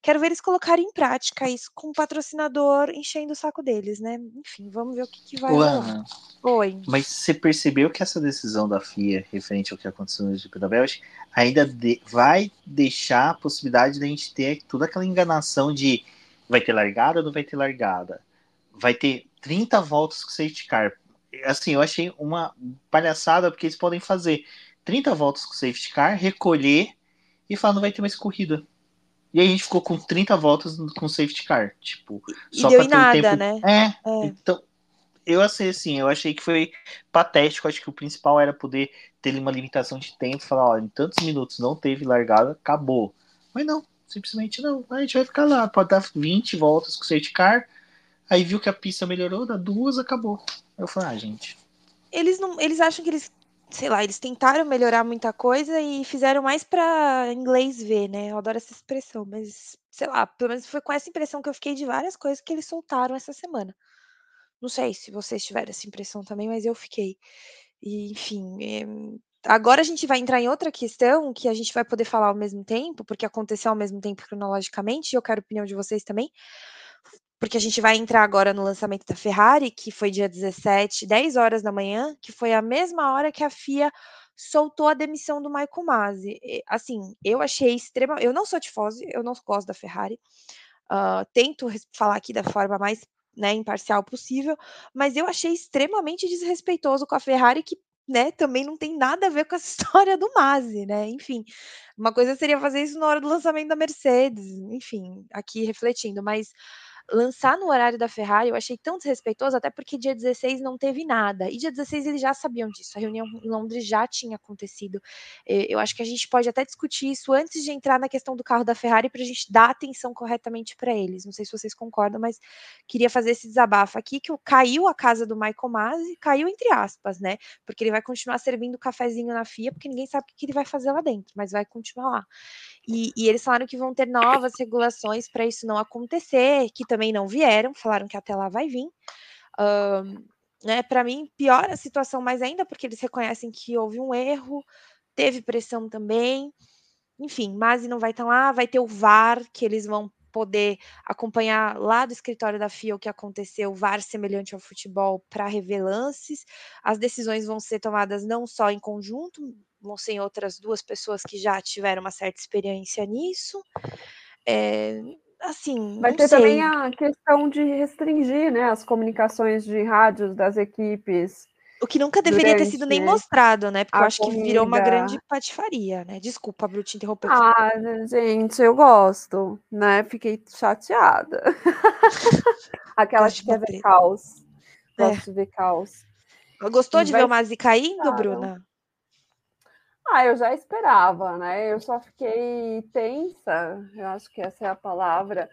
Quero ver eles colocarem em prática isso com o patrocinador enchendo o saco deles, né? Enfim, vamos ver o que, que vai rolar. Oi. Mas você percebeu que essa decisão da FIA referente ao que aconteceu no GP da Bélgica ainda de, vai deixar a possibilidade de a gente ter toda aquela enganação de vai ter largada ou não vai ter largada? Vai ter 30 voltas com safety car. Assim, eu achei uma palhaçada porque eles podem fazer 30 voltas com safety car, recolher e falar não vai ter mais corrida. E aí a gente ficou com 30 voltas com safety car, tipo, e só deu em nada, tempo... né? É, é, então eu achei assim, eu achei que foi patético, acho que o principal era poder ter uma limitação de tempo, falar, ó, em tantos minutos não teve largada, acabou. Mas não, simplesmente não, a gente vai ficar lá, pode dar 20 voltas com safety car, aí viu que a pista melhorou, dá duas, acabou. Eu falei, ah, gente. Eles não, eles acham que eles sei lá, eles tentaram melhorar muita coisa e fizeram mais para inglês ver, né? Eu adoro essa expressão, mas sei lá, pelo menos foi com essa impressão que eu fiquei de várias coisas que eles soltaram essa semana. Não sei se vocês tiveram essa impressão também, mas eu fiquei. E, enfim, é... agora a gente vai entrar em outra questão que a gente vai poder falar ao mesmo tempo, porque aconteceu ao mesmo tempo cronologicamente, e eu quero a opinião de vocês também porque a gente vai entrar agora no lançamento da Ferrari, que foi dia 17, 10 horas da manhã, que foi a mesma hora que a FIA soltou a demissão do Michael Masi. Assim, eu achei extrema. Eu não sou tifose, eu não gosto da Ferrari. Uh, tento falar aqui da forma mais né, imparcial possível, mas eu achei extremamente desrespeitoso com a Ferrari, que né, também não tem nada a ver com essa história do Masi, né? Enfim, uma coisa seria fazer isso na hora do lançamento da Mercedes, enfim, aqui refletindo, mas lançar no horário da Ferrari eu achei tão desrespeitoso, até porque dia 16 não teve nada. E dia 16 eles já sabiam disso, a reunião em Londres já tinha acontecido. Eu acho que a gente pode até discutir isso antes de entrar na questão do carro da Ferrari para a gente dar atenção corretamente para eles. Não sei se vocês concordam, mas queria fazer esse desabafo aqui que caiu a casa do Michael Masi, caiu entre aspas, né? Porque ele vai continuar servindo cafezinho na FIA, porque ninguém sabe o que ele vai fazer lá dentro, mas vai continuar lá. E, e eles falaram que vão ter novas regulações para isso não acontecer, que também não vieram, falaram que até lá vai vir. Um, né, para mim, piora a situação mais ainda, porque eles reconhecem que houve um erro, teve pressão também. Enfim, mas não vai estar lá, vai ter o VAR, que eles vão poder acompanhar lá do escritório da FIA o que aconteceu, VAR semelhante ao futebol para rever lances. As decisões vão ser tomadas não só em conjunto, vão ser outras duas pessoas que já tiveram uma certa experiência nisso. É, assim, vai ter sei. também a questão de restringir, né, as comunicações de rádios das equipes. O que nunca deveria ter sido nem mostrado, né? Porque eu acho corrida. que virou uma grande patifaria, né? Desculpa, Bru, te interromper. Ah, gente, eu gosto, né? Fiquei chateada. Aquela que quer ver caos. Gosto é. de ver caos. Gostou de ver o Mazi caindo, Bruna? Ah, eu já esperava, né? Eu só fiquei tensa, eu acho que essa é a palavra,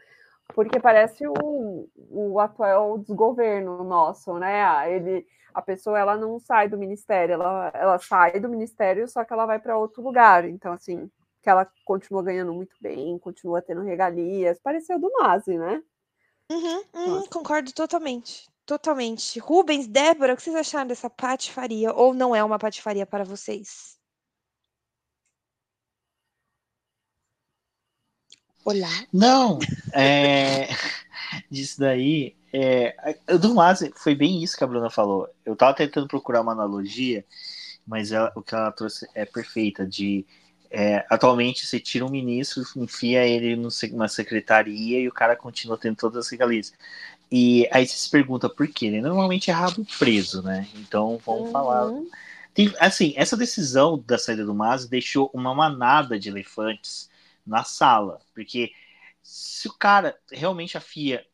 porque parece o, o atual desgoverno nosso, né? Ele, a pessoa ela não sai do ministério, ela, ela sai do ministério, só que ela vai para outro lugar. Então, assim, que ela continua ganhando muito bem, continua tendo regalias. Pareceu do Mazi, né? Uhum, uhum, concordo totalmente. Totalmente. Rubens, Débora, o que vocês acharam dessa patifaria? Ou não é uma patifaria para vocês? Olá. Não, é, disso daí, é, do Masi, foi bem isso que a Bruna falou. Eu tava tentando procurar uma analogia, mas ela, o que ela trouxe é perfeita, de é, atualmente você tira um ministro, enfia ele numa secretaria e o cara continua tendo todas as regalias. E aí você se pergunta por quê? Ele normalmente é rabo preso, né? Então vamos uhum. falar. Tem, assim, essa decisão da saída do Masi deixou uma manada de elefantes na sala. Porque se o cara, realmente a FIA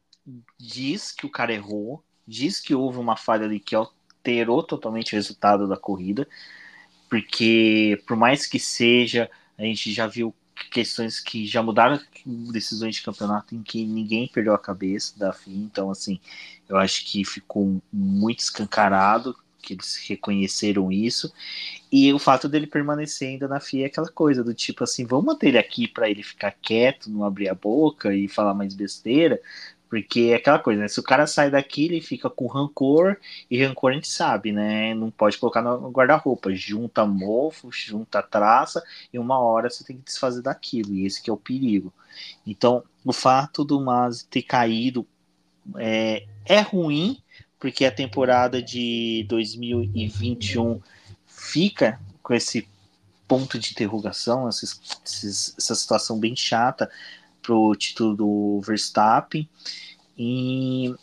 diz que o cara errou, diz que houve uma falha ali que alterou totalmente o resultado da corrida, porque por mais que seja, a gente já viu questões que já mudaram decisões de campeonato em que ninguém perdeu a cabeça da FIA, então assim, eu acho que ficou muito escancarado que eles reconheceram isso. E o fato dele permanecer ainda na FIA é aquela coisa do tipo assim, vamos manter ele aqui para ele ficar quieto, não abrir a boca e falar mais besteira, porque é aquela coisa, né? Se o cara sai daqui, ele fica com rancor, e rancor a gente sabe, né? Não pode colocar no guarda-roupa. Junta mofo, junta traça, e uma hora você tem que desfazer daquilo, e esse que é o perigo. Então, o fato do Mas ter caído é, é ruim, porque a temporada de 2021 fica com esse ponto de interrogação, essa, essa situação bem chata pro título do Verstappen. E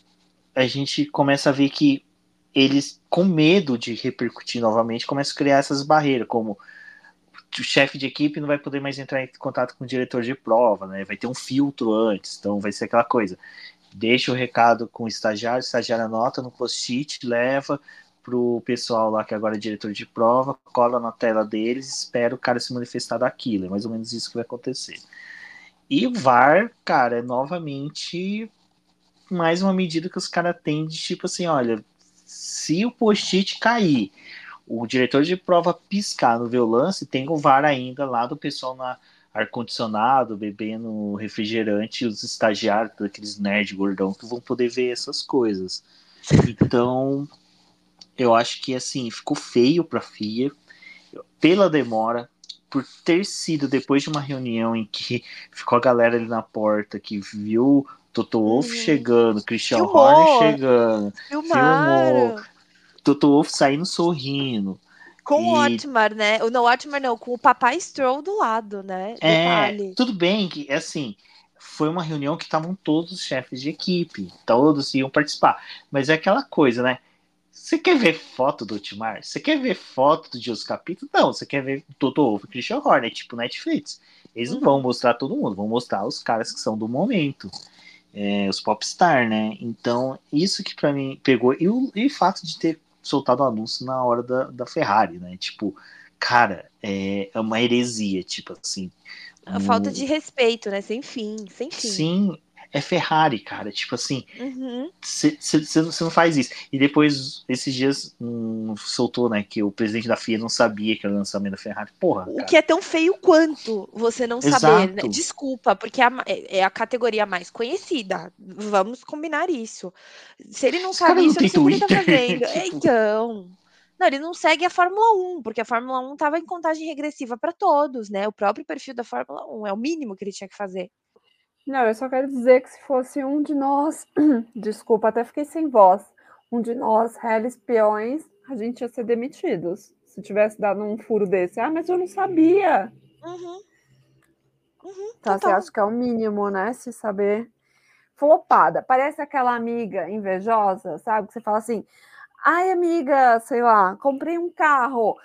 a gente começa a ver que eles, com medo de repercutir novamente, começam a criar essas barreiras, como o chefe de equipe não vai poder mais entrar em contato com o diretor de prova, né? Vai ter um filtro antes, então vai ser aquela coisa. Deixa o recado com o estagiário, o estagiário anota no post-it, leva pro pessoal lá que agora é diretor de prova, cola na tela deles, espera o cara se manifestar daquilo. É mais ou menos isso que vai acontecer. E VAR, cara, é novamente mais uma medida que os caras têm de tipo assim, olha, se o post-it cair, o diretor de prova piscar no ver o lance, tem o VAR ainda lá do pessoal na ar-condicionado, bebendo refrigerante, os estagiários, aqueles nerd gordão que vão poder ver essas coisas. Então, eu acho que assim, ficou feio pra FIA pela demora, por ter sido depois de uma reunião em que ficou a galera ali na porta que viu Toto Wolff uhum. chegando, Christian Filmou. Horner chegando, Filmaram. filmou, Toto Wolff saindo sorrindo. Com e... o Otmar, né? Não, Otmar não, com o papai Stroll do lado, né? É, tudo bem que, assim, foi uma reunião que estavam todos os chefes de equipe, todos iam participar. Mas é aquela coisa, né? Você quer ver foto do Ultimar? Você quer ver foto do Dios Capítulo? Não, você quer ver Toto Wolff e Christian Horner, tipo Netflix. Eles não vão mostrar todo mundo, vão mostrar os caras que são do momento. É, os popstar, né? Então, isso que para mim pegou. E o, e o fato de ter soltado o anúncio na hora da, da Ferrari, né? Tipo, cara, é, é uma heresia, tipo assim. A falta de respeito, né? Sem fim, sem fim. Sim, é Ferrari, cara. Tipo assim, você uhum. não faz isso. E depois, esses dias, um, soltou, né, que o presidente da FIA não sabia que era o lançamento da Ferrari. Porra. O cara. que é tão feio quanto você não Exato. saber. Né? Desculpa, porque é a, é, é a categoria mais conhecida. Vamos combinar isso. Se ele não Esse sabe isso, não sei o que ele tá fazendo. tipo... Então. Não, ele não segue a Fórmula 1, porque a Fórmula 1 estava em contagem regressiva para todos, né? O próprio perfil da Fórmula 1 é o mínimo que ele tinha que fazer. Não, eu só quero dizer que se fosse um de nós, desculpa, até fiquei sem voz, um de nós, réis peões, a gente ia ser demitidos. Se tivesse dado um furo desse. Ah, mas eu não sabia. Uhum. Uhum, tá, você acha que é o mínimo, né? Se saber. Flopada. Parece aquela amiga invejosa, sabe? Que você fala assim: ai, amiga, sei lá, comprei um carro.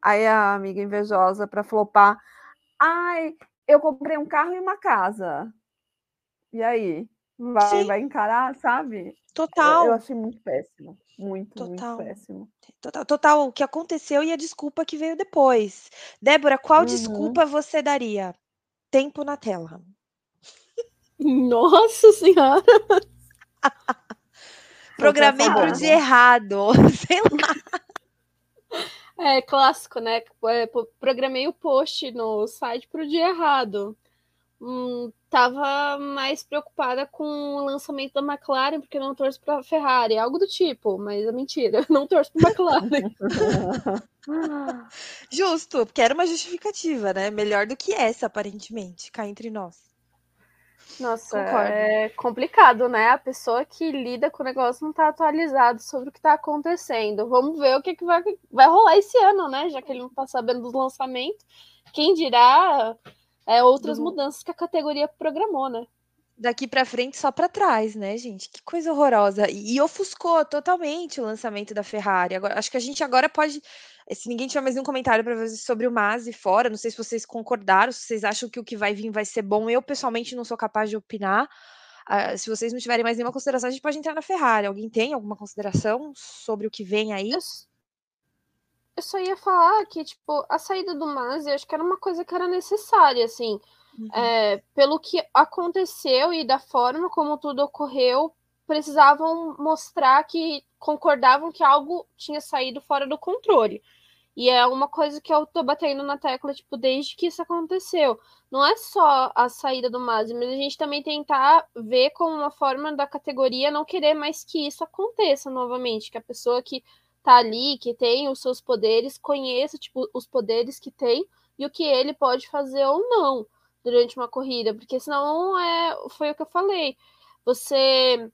Aí a amiga invejosa para flopar: ai, eu comprei um carro e uma casa. E aí? Vai, vai encarar, sabe? Total. Eu, eu achei muito péssimo. Muito, total. muito péssimo. Total, total. O que aconteceu e a desculpa que veio depois. Débora, qual uhum. desculpa você daria? Tempo na tela. Nossa Senhora! Programei pro dia errado. Sei lá. É clássico, né? É, programei o post no site pro dia errado hum, tava mais preocupada com o lançamento da McLaren, porque não torço para a Ferrari, algo do tipo, mas é mentira, não torço para a McLaren. Justo, porque era uma justificativa, né? Melhor do que essa, aparentemente, cá entre nós. Nossa, Concordo. é complicado, né? A pessoa que lida com o negócio não tá atualizado sobre o que tá acontecendo. Vamos ver o que, que vai, vai rolar esse ano, né? Já que ele não tá sabendo dos lançamentos. Quem dirá é, outras do... mudanças que a categoria programou, né? Daqui para frente só para trás, né, gente? Que coisa horrorosa. E, ofuscou totalmente o lançamento da Ferrari. Agora, acho que a gente agora pode. Se ninguém tiver mais nenhum comentário para fazer sobre o Masi fora, não sei se vocês concordaram, se vocês acham que o que vai vir vai ser bom. Eu, pessoalmente, não sou capaz de opinar. Uh, se vocês não tiverem mais nenhuma consideração, a gente pode entrar na Ferrari. Alguém tem alguma consideração sobre o que vem aí? Eu, eu só ia falar que, tipo, a saída do Masi, acho que era uma coisa que era necessária, assim. uhum. é, pelo que aconteceu e da forma como tudo ocorreu, precisavam mostrar que concordavam que algo tinha saído fora do controle. E é uma coisa que eu tô batendo na tecla, tipo, desde que isso aconteceu. Não é só a saída do Mazzi, mas a gente também tentar ver como uma forma da categoria não querer mais que isso aconteça novamente, que a pessoa que tá ali, que tem os seus poderes, conheça, tipo, os poderes que tem e o que ele pode fazer ou não durante uma corrida, porque senão é, foi o que eu falei. Você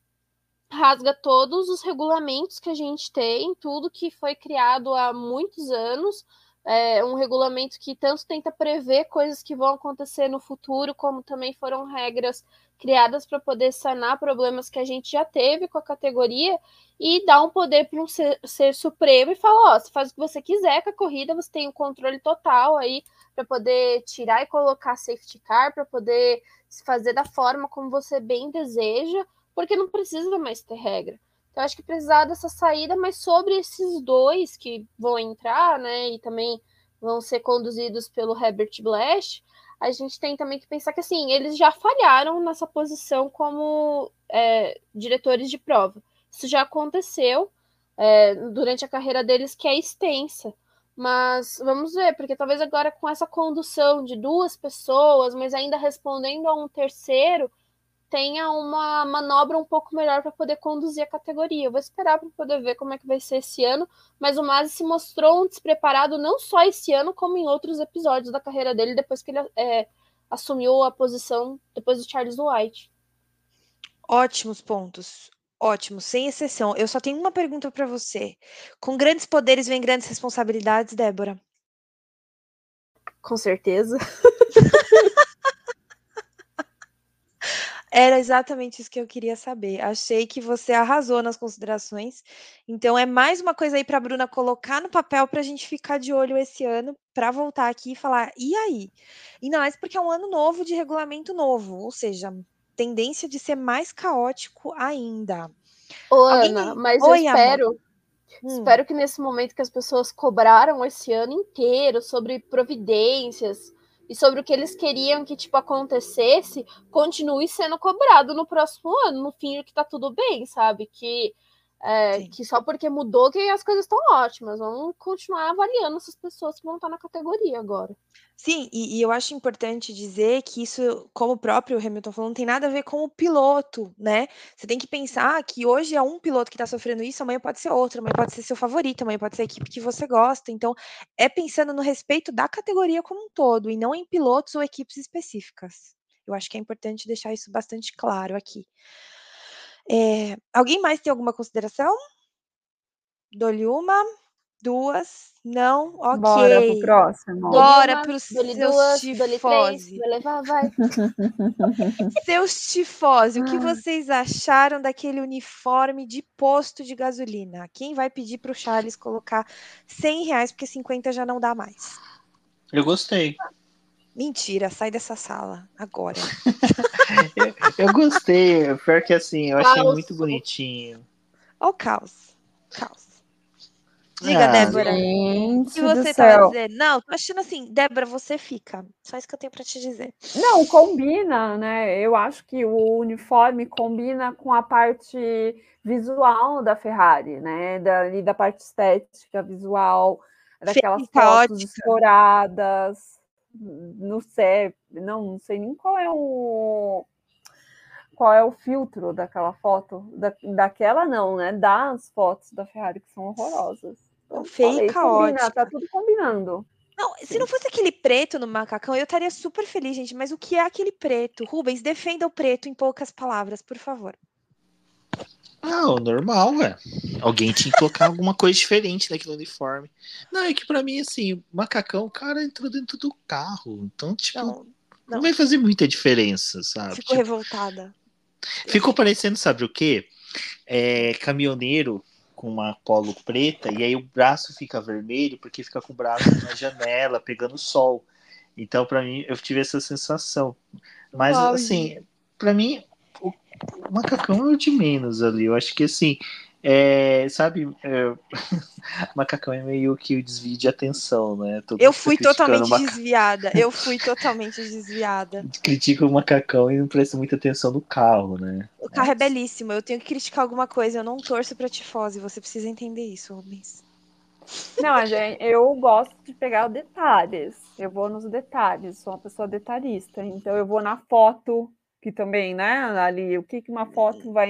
rasga todos os regulamentos que a gente tem, tudo que foi criado há muitos anos, é um regulamento que tanto tenta prever coisas que vão acontecer no futuro, como também foram regras criadas para poder sanar problemas que a gente já teve com a categoria e dar um poder para um ser, ser, supremo e falar, ó, você faz o que você quiser com a corrida, você tem o um controle total aí para poder tirar e colocar safety car, para poder fazer da forma como você bem deseja, porque não precisa mais ter regra. Então, acho que precisar dessa saída, mas sobre esses dois que vão entrar, né, e também vão ser conduzidos pelo Herbert Blash, a gente tem também que pensar que, assim, eles já falharam nessa posição como é, diretores de prova. Isso já aconteceu é, durante a carreira deles, que é extensa. Mas vamos ver, porque talvez agora com essa condução de duas pessoas, mas ainda respondendo a um terceiro, tenha uma manobra um pouco melhor para poder conduzir a categoria. Eu vou esperar para poder ver como é que vai ser esse ano, mas o Masi se mostrou um despreparado não só esse ano, como em outros episódios da carreira dele, depois que ele é, assumiu a posição depois do Charles White. Ótimos pontos. Ótimo, sem exceção. Eu só tenho uma pergunta para você. Com grandes poderes vem grandes responsabilidades, Débora? Com certeza. Era exatamente isso que eu queria saber. Achei que você arrasou nas considerações. Então é mais uma coisa aí para a Bruna colocar no papel para a gente ficar de olho esse ano, para voltar aqui e falar, e aí? Ainda mais porque é um ano novo de regulamento novo, ou seja, tendência de ser mais caótico ainda. Ô, Alguém... Ana, mas Oi, eu espero. Hum. Espero que nesse momento que as pessoas cobraram esse ano inteiro sobre providências, e sobre o que eles queriam que tipo acontecesse, continue sendo cobrado no próximo ano, no fim que tá tudo bem, sabe? Que é, que só porque mudou que as coisas estão ótimas. Vamos continuar avaliando essas pessoas que vão estar na categoria agora. Sim, e, e, eu acho importante dizer que isso, como o próprio Hamilton falou, não tem nada a ver com o piloto, né? Você tem que pensar que hoje é um piloto que está sofrendo isso, amanhã pode ser outro, amanhã pode ser seu favorito, amanhã pode ser a equipe que você gosta. Então, é pensando no respeito da categoria como um todo, e não em pilotos ou equipes específicas. Eu acho que é importante deixar isso bastante claro aqui. É, alguém mais tem alguma consideração? Dou-lhe uma duas, não, ok. Bora pro próximo. Bora pro seus duas, tifose. Levar, vai. seus tifose, o que vocês acharam daquele uniforme de posto de gasolina? Quem vai pedir pro Charles colocar 100 reais, porque 50 já não dá mais? Eu gostei. Mentira, sai dessa sala agora. eu, eu, gostei, pior que assim, eu achei muito bonitinho. Olha o caos. Caos. Diga, ah, Débora. o que você tá dizendo? Não, tô achando assim, Débora, você fica. Só isso que eu tenho para te dizer. Não, combina, né? Eu acho que o uniforme combina com a parte visual da Ferrari, né? Da, da parte estética, visual, daquelas Feita fotos ótica. estouradas. Não sei, não, não sei nem qual é o qual é o filtro daquela foto, da, daquela não, né? Das fotos da Ferrari que são horrorosas. Feia e caótica. Tá tudo combinando. Não, se não fosse aquele preto no macacão, eu estaria super feliz, gente. Mas o que é aquele preto? Rubens, defenda o preto em poucas palavras, por favor. Não, normal, ué. Alguém tinha que colocar alguma coisa diferente naquele uniforme. Não, é que para mim, assim, macacão, o cara entrou dentro do carro. Então, tipo, não, não. não vai fazer muita diferença, sabe? Ficou tipo, revoltada. Ficou parecendo, sabe o quê? É, caminhoneiro com uma polo preta e aí o braço fica vermelho porque fica com o braço na janela pegando sol. Então, para mim, eu tive essa sensação. Mas, Uau, assim, para mim, o, o, macacão é o de menos ali. Eu acho que, assim, É, sabe, é, macacão é meio que o desvio de atenção, né? Todo eu fui totalmente desviada. Eu fui totalmente desviada. Critica o macacão e não presta muita atenção no carro, né? O carro é belíssimo. Eu tenho que criticar alguma coisa. Eu não torço pra tifose. Você precisa entender isso, Rubens. Não, gente, eu gosto de pegar detalhes. Eu vou nos detalhes. Sou uma pessoa detalhista. Então eu vou na foto, que também, né? Ali, o que, que uma foto vai.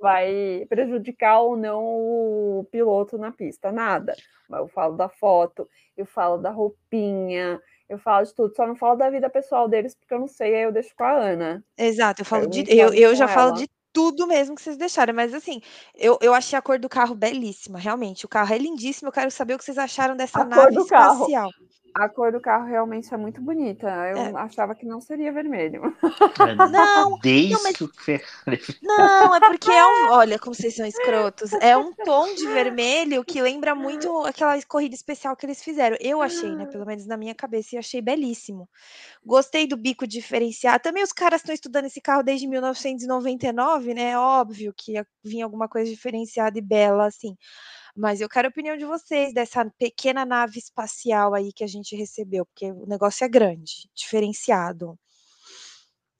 Vai prejudicar ou não o piloto na pista, nada. Eu falo da foto, eu falo da roupinha, eu falo de tudo, só não falo da vida pessoal deles, porque eu não sei, aí eu deixo com a Ana. Exato, eu falo eu de. Eu, eu já ela. falo de tudo mesmo que vocês deixaram, mas assim, eu, eu achei a cor do carro belíssima, realmente. O carro é lindíssimo, eu quero saber o que vocês acharam dessa a nave espacial. Carro. A cor do carro realmente é muito bonita. Eu é. achava que não seria vermelho. Não, Desde não, mas... não, é porque é um. Olha como vocês são escrotos. É um tom de vermelho que lembra muito aquela corrida especial que eles fizeram. Eu achei, né? Pelo menos na minha cabeça, e achei belíssimo. Gostei do bico diferenciado. Também os caras estão estudando esse carro desde 1999, né? É óbvio que ia vir alguma coisa diferenciada e bela, assim. Mas eu quero a opinião de vocês dessa pequena nave espacial aí que a gente recebeu, porque o negócio é grande, diferenciado.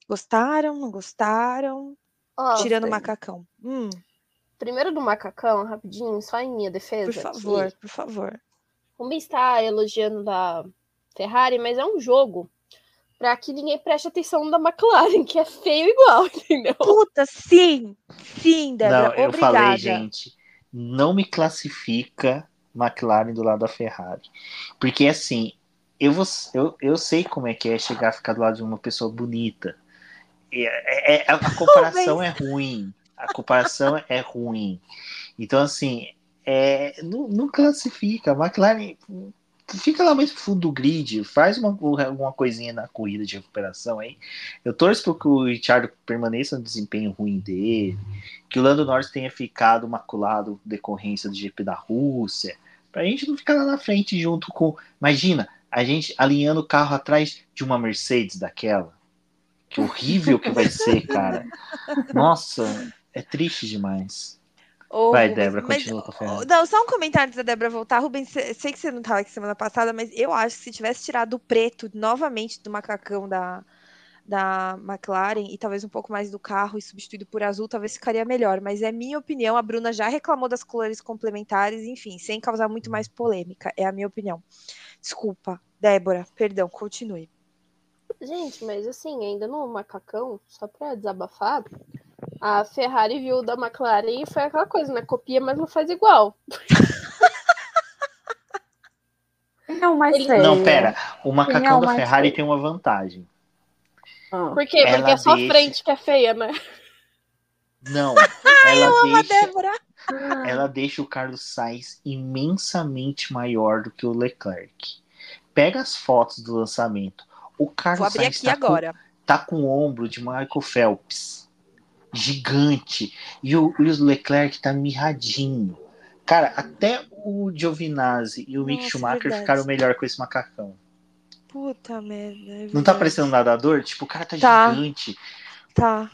Gostaram? Não gostaram? Oh, Tirando o macacão. Hum. Primeiro do macacão, rapidinho, só em minha defesa. Por favor, aqui. por favor. O está elogiando da Ferrari, mas é um jogo para que ninguém preste atenção da McLaren, que é feio igual, entendeu? Puta, sim! Sim, Débora, Não, eu obrigada. falei, gente, não me classifica McLaren do lado da Ferrari. Porque assim, eu, vou, eu, eu sei como é que é chegar a ficar do lado de uma pessoa bonita. É, é, a comparação é ruim. A comparação é ruim. Então, assim, é, não, não classifica. A McLaren fica lá mais pro fundo do grid, faz uma, alguma coisinha na corrida de recuperação aí. Eu torço para que o Richard permaneça no desempenho ruim dele, que o Lando Norris tenha ficado maculado decorrência do GP da Rússia, para a gente não ficar lá na frente junto com. Imagina, a gente alinhando o carro atrás de uma Mercedes daquela. Que horrível que vai ser, cara. Nossa, é triste demais. Vai, Débora, continua com a Fernanda. Não, só um comentário antes da Débora voltar. Rubens, sei que você não estava aqui semana passada, mas eu acho que se tivesse tirado o preto novamente do macacão da, da McLaren e talvez um pouco mais do carro e substituído por azul, talvez ficaria melhor. Mas é minha opinião. A Bruna já reclamou das cores complementares, enfim, sem causar muito mais polêmica. É a minha opinião. Desculpa, Débora, perdão, continue. Gente, mas assim, ainda no macacão, só para desabafar, a Ferrari viu da McLaren e foi aquela coisa, né? Copia, mas não faz igual. Não, mas Ele... Não, pera. O macacão da Ferrari tem uma vantagem. Ah. Por quê? Ela Porque é só deixa... frente que é feia, né? Não. ela deixa... Ela deixa o Carlos Sainz imensamente maior do que o Leclerc. Pega as fotos do lançamento. O Carlos Vou abrir Sainz aqui tá agora. Com, tá com o ombro de Michael Phelps gigante. E o, o Leclerc tá mirradinho. Cara, até o Giovinazzi e o Nossa, Mick Schumacher verdade. ficaram melhor com esse macacão. Puta merda. É não tá parecendo nadador? Tipo, o cara tá, tá. gigante. Tá.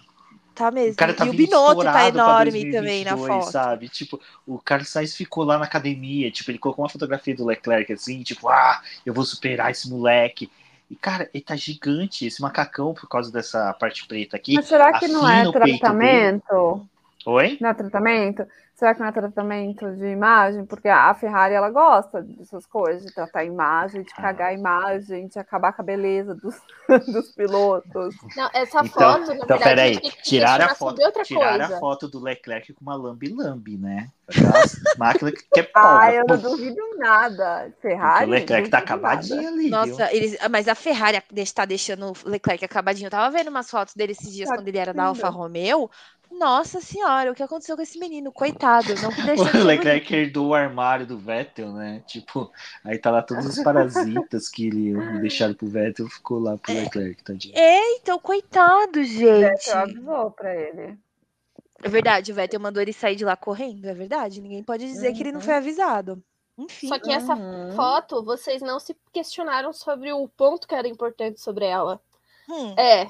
Tá mesmo. O cara tá e o Binotto tá enorme também na foto. Sabe? Tipo, o Carlos Sainz ficou lá na academia, tipo, ele colocou uma fotografia do Leclerc assim, tipo, ah, eu vou superar esse moleque. E, cara, ele tá gigante, esse macacão, por causa dessa parte preta aqui. Mas será que não é tratamento? Oi? Não é tratamento? Será que não é tratamento de imagem? Porque a Ferrari, ela gosta dessas coisas, de tratar a imagem, de ah. cagar a imagem, de acabar com a beleza dos, dos pilotos. Não, essa então, foto, na então, verdade, peraí, tiraram a foto, tiraram a foto do Leclerc com uma lambi-lambi, né? máquina que é pobre. Ah, eu não duvido nada. Ferrari. Porque o Leclerc tá acabadinho ali. Nossa, eles, mas a Ferrari está deixando o Leclerc acabadinho. Eu tava vendo umas fotos dele esses dias tá quando ele era da Alfa Romeo. Nossa senhora, o que aconteceu com esse menino? Coitado, não deixa O Leclerc herdou o armário do Vettel, né? Tipo, aí tá lá todos os parasitas que ele deixaram pro Vettel, ficou lá pro Leclerc, tadinho. É, então, coitado, gente. O Vettel avisou pra ele. É verdade, o Vettel mandou ele sair de lá correndo, é verdade. Ninguém pode dizer uhum. que ele não foi avisado. Enfim. Só que essa uhum. foto, vocês não se questionaram sobre o ponto que era importante sobre ela. Hum. É,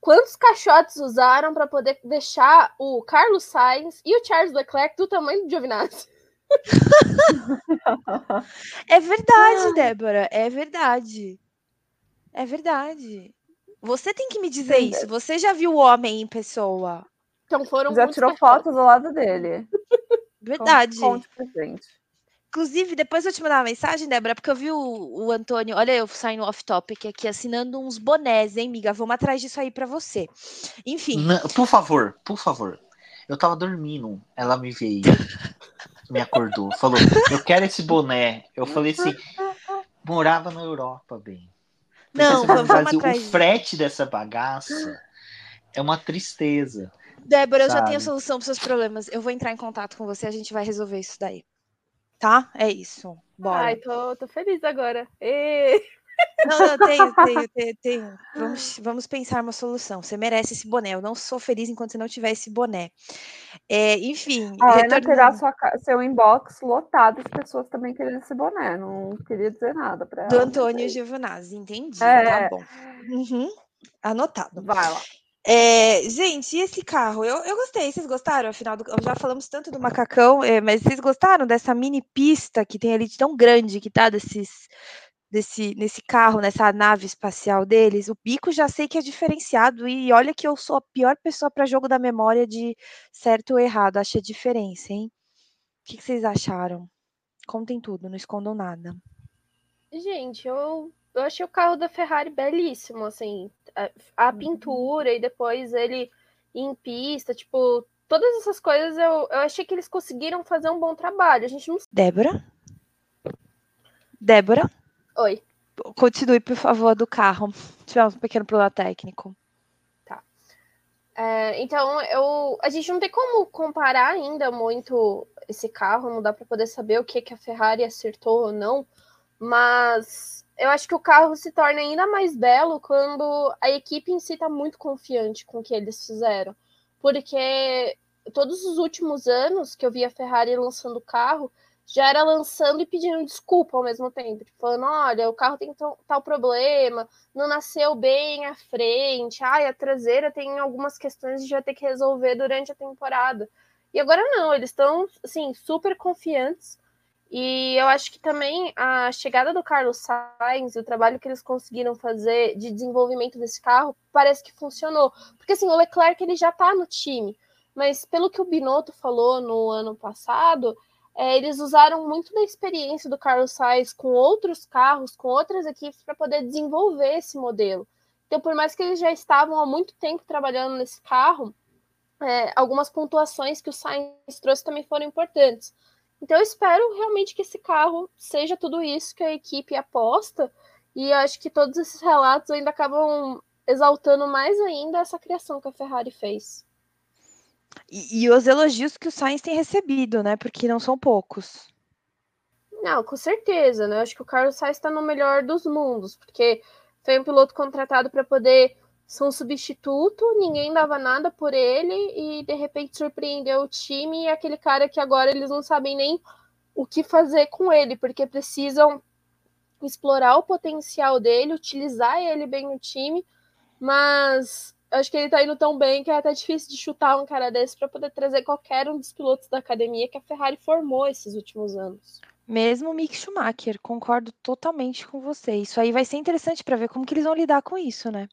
quantos caixotes usaram para poder deixar o Carlos Sainz e o Charles Leclerc do tamanho do Giovinazzi? é verdade, Débora, é verdade. É verdade. Você tem que me dizer Sim, isso. Você já viu o homem em pessoa? Então foram Já tirou fotos do lado dele. Verdade. Conte pra gente. Inclusive, depois eu te mandar uma mensagem, Débora, porque eu vi o, o Antônio, olha eu saindo off-topic aqui, assinando uns bonés, hein, amiga? Vamos atrás disso aí para você. Enfim. Não, por favor, por favor. Eu tava dormindo, ela me veio, me acordou, falou, eu quero esse boné. Eu falei assim, morava na Europa, bem. Não, vamos, vamos atrás. O frete dessa bagaça é uma tristeza. Débora, sabe? eu já tenho a solução para seus problemas. Eu vou entrar em contato com você, a gente vai resolver isso daí tá? É isso. Bora. Ai, tô, tô feliz agora. E... Não, não, tenho, tenho, tenho, tenho. Vamos, vamos pensar uma solução. Você merece esse boné. Eu não sou feliz enquanto você não tiver esse boné. É, enfim. A Ana retornando... terá sua, seu inbox lotado de pessoas também querendo esse boné. Não queria dizer nada para Do Antônio Giovanazzi, entendi. É. Tá bom. Uhum. Anotado. Vai lá. É, gente, e esse carro? Eu, eu gostei, vocês gostaram? Afinal, do, já falamos tanto do macacão, é, mas vocês gostaram dessa mini pista que tem ali tão grande que tá desses, desse, nesse carro, nessa nave espacial deles? O bico já sei que é diferenciado, e olha que eu sou a pior pessoa para jogo da memória de certo ou errado, achei a diferença, hein? O que, que vocês acharam? Contem tudo, não escondam nada. Gente, eu eu achei o carro da Ferrari belíssimo, assim, a, a uhum. pintura e depois ele em pista, tipo, todas essas coisas eu, eu achei que eles conseguiram fazer um bom trabalho. A gente não. Débora? Débora? Oi. Continue, por favor, do carro. Tivemos um pequeno problema técnico. Tá. É, então, eu, a gente não tem como comparar ainda muito esse carro, não dá para poder saber o que, que a Ferrari acertou ou não, mas eu acho que o carro se torna ainda mais belo quando a equipe em si está muito confiante com o que eles fizeram. Porque todos os últimos anos que eu vi a Ferrari lançando o carro, já era lançando e pedindo desculpa ao mesmo tempo. Tipo, falando, olha, o carro tem tal problema, não nasceu bem à frente, ai, a traseira tem algumas questões que vai ter que resolver durante a temporada. E agora não, eles estão, assim, super confiantes e eu acho que também a chegada do Carlos Sainz, o trabalho que eles conseguiram fazer de desenvolvimento desse carro, parece que funcionou. Porque assim, o Leclerc ele já está no time, mas pelo que o Binotto falou no ano passado, é, eles usaram muito da experiência do Carlos Sainz com outros carros, com outras equipes, para poder desenvolver esse modelo. Então, por mais que eles já estavam há muito tempo trabalhando nesse carro, é, algumas pontuações que o Sainz trouxe também foram importantes. Então eu espero realmente que esse carro seja tudo isso que a equipe aposta. E acho que todos esses relatos ainda acabam exaltando mais ainda essa criação que a Ferrari fez. E, e os elogios que o Sainz tem recebido, né? Porque não são poucos. Não, com certeza, né? Acho que o Carlos Sainz está no melhor dos mundos, porque foi um piloto contratado para poder um substituto, ninguém dava nada por ele e de repente surpreendeu o time e aquele cara que agora eles não sabem nem o que fazer com ele, porque precisam explorar o potencial dele, utilizar ele bem no time, mas acho que ele tá indo tão bem que é até difícil de chutar um cara desse para poder trazer qualquer um dos pilotos da academia que a Ferrari formou esses últimos anos. Mesmo o Mick Schumacher, concordo totalmente com você. Isso aí vai ser interessante para ver como que eles vão lidar com isso, né?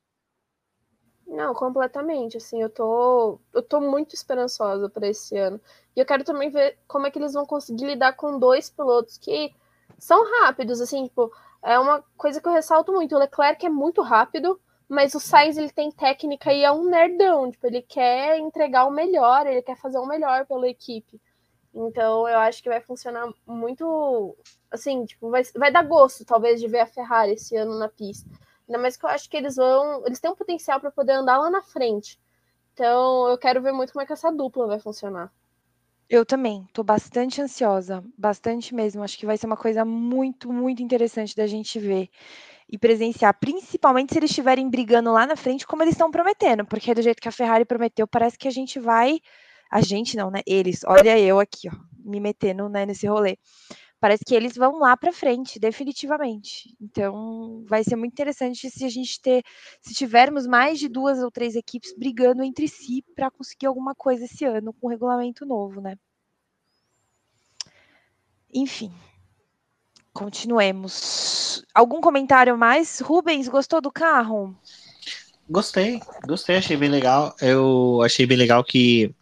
Não, completamente. Assim, eu tô, eu tô muito esperançosa para esse ano. E eu quero também ver como é que eles vão conseguir lidar com dois pilotos que são rápidos, assim, tipo, é uma coisa que eu ressalto muito. O Leclerc é muito rápido, mas o Sainz ele tem técnica e é um nerdão, tipo, ele quer entregar o melhor, ele quer fazer o melhor pela equipe. Então, eu acho que vai funcionar muito, assim, tipo, vai, vai dar gosto, talvez, de ver a Ferrari esse ano na pista. Ainda mais que eu acho que eles vão. Eles têm um potencial para poder andar lá na frente. Então eu quero ver muito como é que essa dupla vai funcionar. Eu também, tô bastante ansiosa, bastante mesmo. Acho que vai ser uma coisa muito, muito interessante da gente ver e presenciar, principalmente se eles estiverem brigando lá na frente, como eles estão prometendo, porque do jeito que a Ferrari prometeu, parece que a gente vai. A gente não, né? Eles, olha eu aqui, ó, me metendo né, nesse rolê. Parece que eles vão lá para frente, definitivamente. Então, vai ser muito interessante se a gente ter, se tivermos mais de duas ou três equipes brigando entre si para conseguir alguma coisa esse ano com o regulamento novo, né? Enfim, continuemos. Algum comentário mais? Rubens, gostou do carro? Gostei, gostei, achei bem legal. Eu achei bem legal que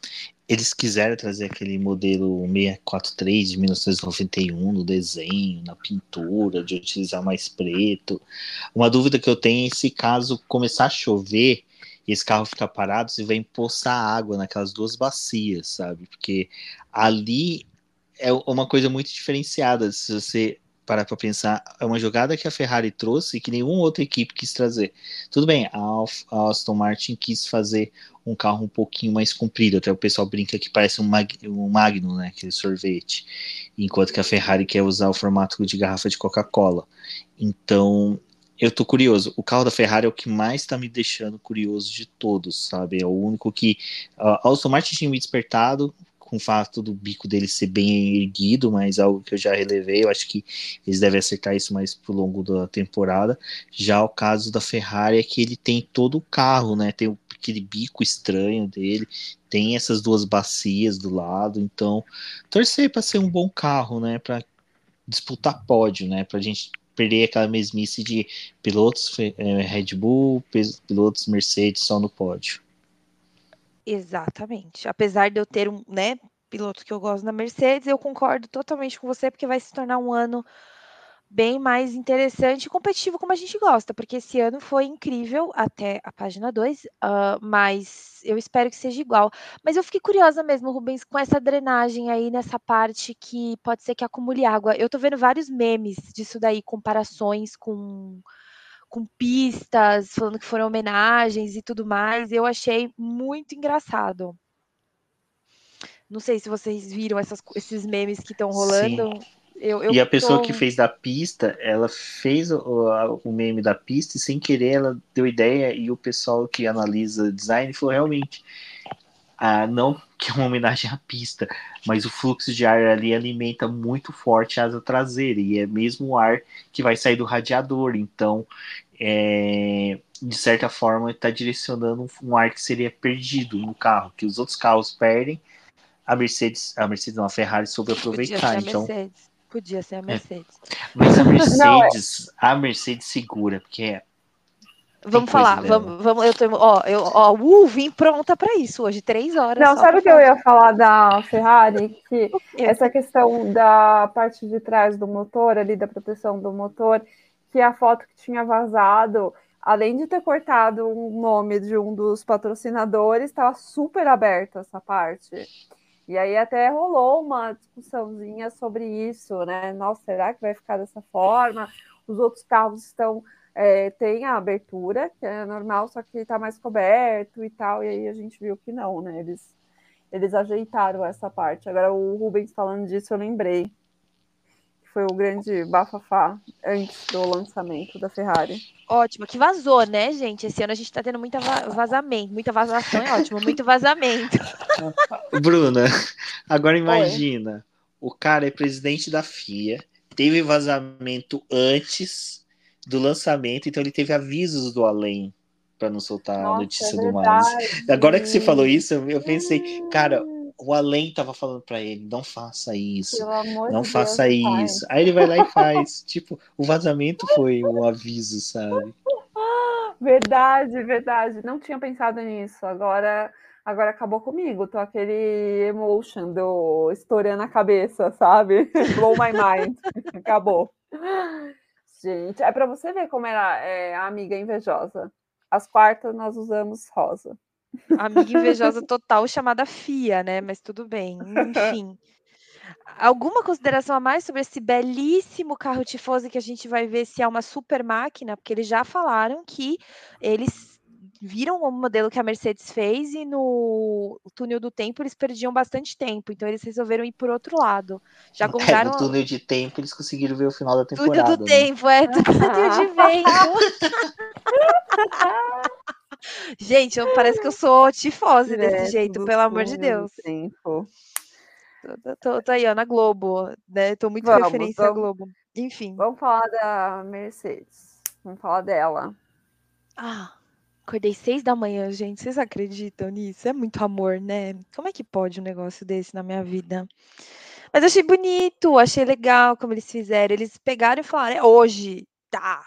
eles quiseram trazer aquele modelo 643 de 1991 no desenho, na pintura, de utilizar mais preto. Uma dúvida que eu tenho é se caso começar a chover e esse carro ficar parado, você vai empoçar água naquelas duas bacias, sabe? Porque ali é uma coisa muito diferenciada. Se você parar para pensar, é uma jogada que a Ferrari trouxe e que nenhuma outra equipe quis trazer. Tudo bem, a Aston Martin quis fazer um carro um pouquinho mais comprido, até o pessoal brinca que parece um, mag, um Magnum, né, aquele sorvete, enquanto que a Ferrari quer usar o formato de garrafa de Coca-Cola. Então, eu tô curioso. O carro da Ferrari é o que mais está me deixando curioso de todos, sabe? É o único que. A Aston Martin tinha me despertado, com o fato do bico dele ser bem erguido, mas algo que eu já relevei, eu acho que eles devem acertar isso mais pro longo da temporada. Já o caso da Ferrari é que ele tem todo o carro, né? Tem aquele bico estranho dele, tem essas duas bacias do lado, então torcer para ser um bom carro, né? Para disputar pódio, né? Para a gente perder aquela mesmice de pilotos é, Red Bull, pilotos Mercedes só no pódio. Exatamente. Apesar de eu ter um, né, piloto que eu gosto na Mercedes, eu concordo totalmente com você, porque vai se tornar um ano bem mais interessante e competitivo como a gente gosta, porque esse ano foi incrível até a página 2, uh, mas eu espero que seja igual. Mas eu fiquei curiosa mesmo, Rubens, com essa drenagem aí nessa parte que pode ser que acumule água. Eu tô vendo vários memes disso daí, comparações com com pistas, falando que foram homenagens e tudo mais. Eu achei muito engraçado. Não sei se vocês viram essas, esses memes que estão rolando. Eu, eu e a pessoa que fez da pista, ela fez o, o meme da pista e sem querer ela deu ideia e o pessoal que analisa design falou realmente ah, não que é uma homenagem à pista, mas o fluxo de ar ali alimenta muito forte a asa traseira e é mesmo o ar que vai sair do radiador. Então, é, de certa forma, está direcionando um ar que seria perdido no carro, que os outros carros perdem. A Mercedes, a Mercedes não, a Ferrari soube aproveitar. Então, Podia ser a é. Mercedes. É. Mas a Mercedes, não, é... a Mercedes segura, porque é Vamos falar, vamos, vamos, eu tô, ó, eu, ó, uh, vim pronta para isso hoje, três horas. Não, sabe o que eu ia falar da Ferrari? Que essa questão da parte de trás do motor, ali da proteção do motor, que a foto que tinha vazado, além de ter cortado o nome de um dos patrocinadores, estava super aberta essa parte. E aí até rolou uma discussãozinha sobre isso, né? Nossa, será que vai ficar dessa forma? Os outros carros estão é, tem a abertura, que é normal, só que está mais coberto e tal, e aí a gente viu que não, né? Eles, eles ajeitaram essa parte. Agora, o Rubens falando disso, eu lembrei. Foi o grande bafafá antes do lançamento da Ferrari. Ótimo, que vazou, né, gente? Esse ano a gente está tendo muita vazamento. Muita vazação é ótimo, muito vazamento. Bruna, agora imagina: Oi. o cara é presidente da FIA, teve vazamento antes do lançamento, então ele teve avisos do além para não soltar Nossa, a notícia é do mais. Agora que você falou isso, eu pensei, cara, o além tava falando para ele, não faça isso, não de faça Deus, isso. Pai. Aí ele vai lá e faz. tipo, o vazamento foi um aviso, sabe? Verdade, verdade. Não tinha pensado nisso. Agora, agora acabou comigo. Tô aquele emotion do estourando a cabeça, sabe? Blow my mind. acabou. Gente, é para você ver como era é, a amiga invejosa. As quartas nós usamos rosa. Amiga invejosa total chamada Fia, né? Mas tudo bem. Enfim. Alguma consideração a mais sobre esse belíssimo carro tifoso que a gente vai ver se é uma super máquina? Porque eles já falaram que eles viram o modelo que a Mercedes fez e no túnel do tempo eles perdiam bastante tempo, então eles resolveram ir por outro lado. Já contaram... É, no túnel de tempo eles conseguiram ver o final da temporada. Túnel do né? tempo, é, túnel de vento. Gente, eu, parece que eu sou tifose desse jeito, pelo amor de Deus. Tempo. Tô, tô, tô aí, ó, na Globo, né? Tô muito Vamos, referência à vamos. Globo. Enfim. Vamos falar da Mercedes. Vamos falar dela. Ah, acordei seis da manhã, gente. Vocês acreditam nisso? É muito amor, né? Como é que pode um negócio desse na minha vida? Mas achei bonito, achei legal como eles fizeram. Eles pegaram e falaram, é hoje, tá,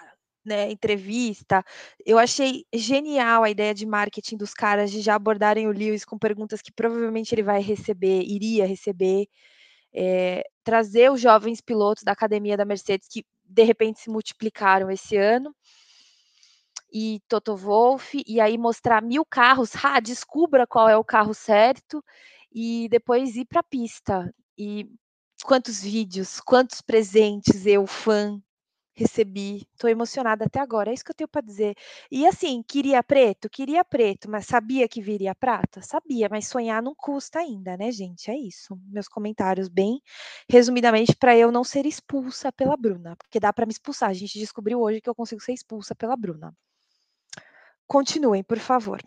né? Entrevista. Eu achei genial a ideia de marketing dos caras de já abordarem o Lewis com perguntas que provavelmente ele vai receber, iria receber. É, trazer os jovens pilotos da academia da Mercedes que de repente se multiplicaram esse ano e Toto Wolff, e aí mostrar mil carros, ah, descubra qual é o carro certo, e depois ir para a pista. E quantos vídeos, quantos presentes eu, fã, recebi. Estou emocionada até agora, é isso que eu tenho para dizer. E assim, queria preto? Queria preto, mas sabia que viria prata? Sabia, mas sonhar não custa ainda, né, gente? É isso. Meus comentários bem resumidamente para eu não ser expulsa pela Bruna, porque dá para me expulsar. A gente descobriu hoje que eu consigo ser expulsa pela Bruna. Continuem, por favor.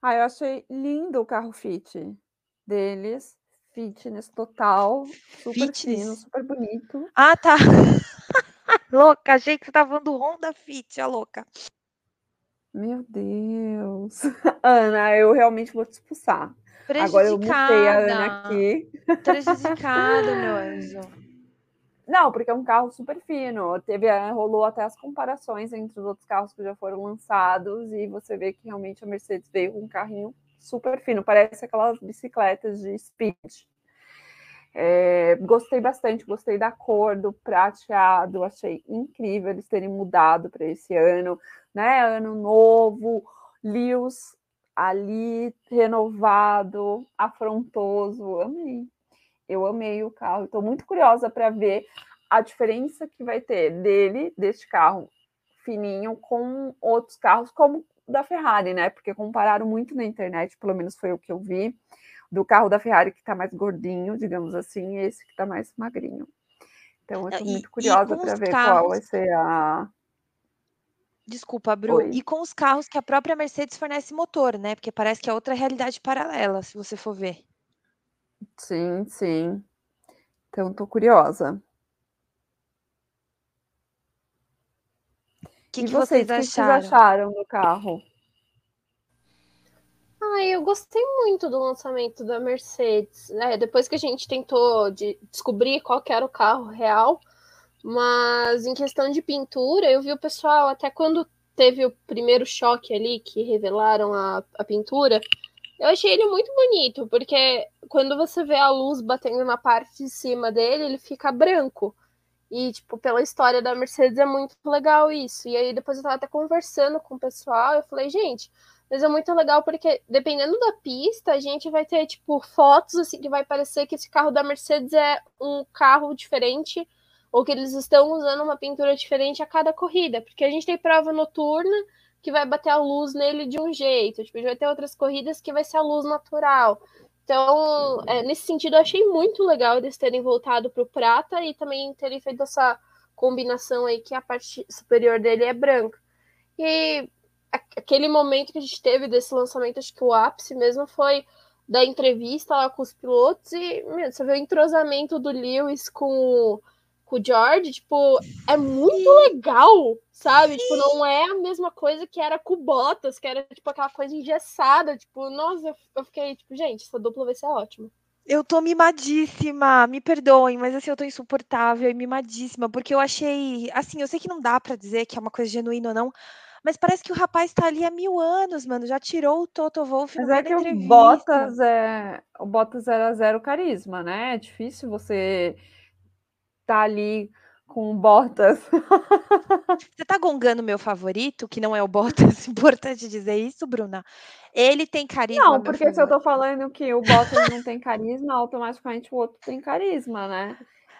Ah, eu achei lindo o carro Fit deles. Fitness total, super Fitness? fino, super bonito. Ah, tá. louca, achei que você estava falando do Honda Fit, a louca. Meu Deus. Ana, eu realmente vou te expulsar. Agora eu mutei a Ana aqui. Prejudicada, meu anjo. Não, porque é um carro super fino. Teve, rolou até as comparações entre os outros carros que já foram lançados e você vê que realmente a Mercedes veio com um carrinho super fino, parece aquelas bicicletas de speed. É, gostei bastante, gostei da cor do prateado, achei incrível eles terem mudado para esse ano, né? Ano novo, Lewis ali renovado, afrontoso, amei. Eu amei o carro, estou muito curiosa para ver a diferença que vai ter dele, deste carro fininho, com outros carros, como da Ferrari, né? Porque compararam muito na internet, pelo menos foi o que eu vi, do carro da Ferrari que está mais gordinho, digamos assim, e esse que está mais magrinho. Então eu estou muito curiosa para ver carros... qual vai ser a. Desculpa, Bru. Oi. E com os carros que a própria Mercedes fornece motor, né? Porque parece que é outra realidade paralela, se você for ver. Sim, sim. Então estou curiosa. Que, que vocês, vocês acharam? que vocês acharam do carro? Ah, eu gostei muito do lançamento da Mercedes. É, depois que a gente tentou de descobrir qual era o carro real, mas em questão de pintura, eu vi o pessoal, até quando teve o primeiro choque ali, que revelaram a, a pintura, eu achei ele muito bonito, porque quando você vê a luz batendo na parte de cima dele, ele fica branco. E, tipo, pela história da Mercedes é muito legal isso. E aí depois eu tava até conversando com o pessoal, eu falei, gente, mas é muito legal porque dependendo da pista, a gente vai ter, tipo, fotos assim que vai parecer que esse carro da Mercedes é um carro diferente ou que eles estão usando uma pintura diferente a cada corrida, porque a gente tem prova noturna que vai bater a luz nele de um jeito, tipo, a gente vai ter outras corridas que vai ser a luz natural. Então, é, nesse sentido, eu achei muito legal eles terem voltado para o prata e também terem feito essa combinação aí que a parte superior dele é branca. E aquele momento que a gente teve desse lançamento, acho que o ápice mesmo foi da entrevista lá com os pilotos e meu, você vê o entrosamento do Lewis com com o George, tipo, é muito legal, sabe? Sim. Tipo, não é a mesma coisa que era com o Bottas, que era, tipo, aquela coisa engessada. Tipo, nossa, eu fiquei, tipo, gente, essa dupla vai ser ótima. Eu tô mimadíssima, me perdoem, mas assim, eu tô insuportável e mimadíssima, porque eu achei, assim, eu sei que não dá para dizer que é uma coisa genuína ou não, mas parece que o rapaz tá ali há mil anos, mano, já tirou o Toto Wolff Mas é que o Bottas, é... o Bottas era zero carisma, né? É difícil você tá ali com Bottas. Você tá gongando meu favorito, que não é o Bottas, importante dizer isso, Bruna. Ele tem carisma. Não, porque se eu tô falando que o Bottas não tem carisma, automaticamente o outro tem carisma, né?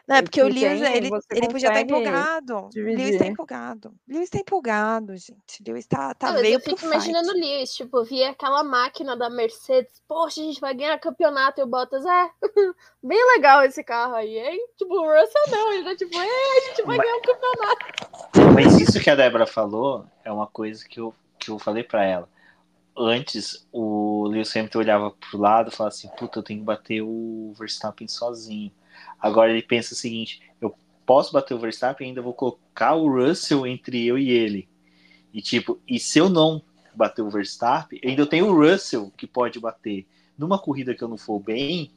Não, é porque o Lewis, tem, ele, ele podia estar empolgado. Dividir. Lewis está empolgado. Lewis está empolgado, gente. Lewis está tá não, veio eu fico imaginando o Lewis, tipo, via aquela máquina da Mercedes. Poxa, a gente vai ganhar campeonato e o Bottas, é, bem legal esse carro aí, hein? Tipo, o Russell não, ele tá tipo, é, a gente vai mas, ganhar um campeonato. Mas isso que a Débora falou é uma coisa que eu, que eu falei para ela. antes o Lewis Hamilton olhava pro lado e falava assim, puta, eu tenho que bater o Verstappen sozinho. Agora ele pensa o seguinte, eu posso bater o Verstappen e ainda vou colocar o Russell entre eu e ele. E tipo, e se eu não bater o Verstappen, ainda eu tenho o Russell que pode bater. Numa corrida que eu não for bem,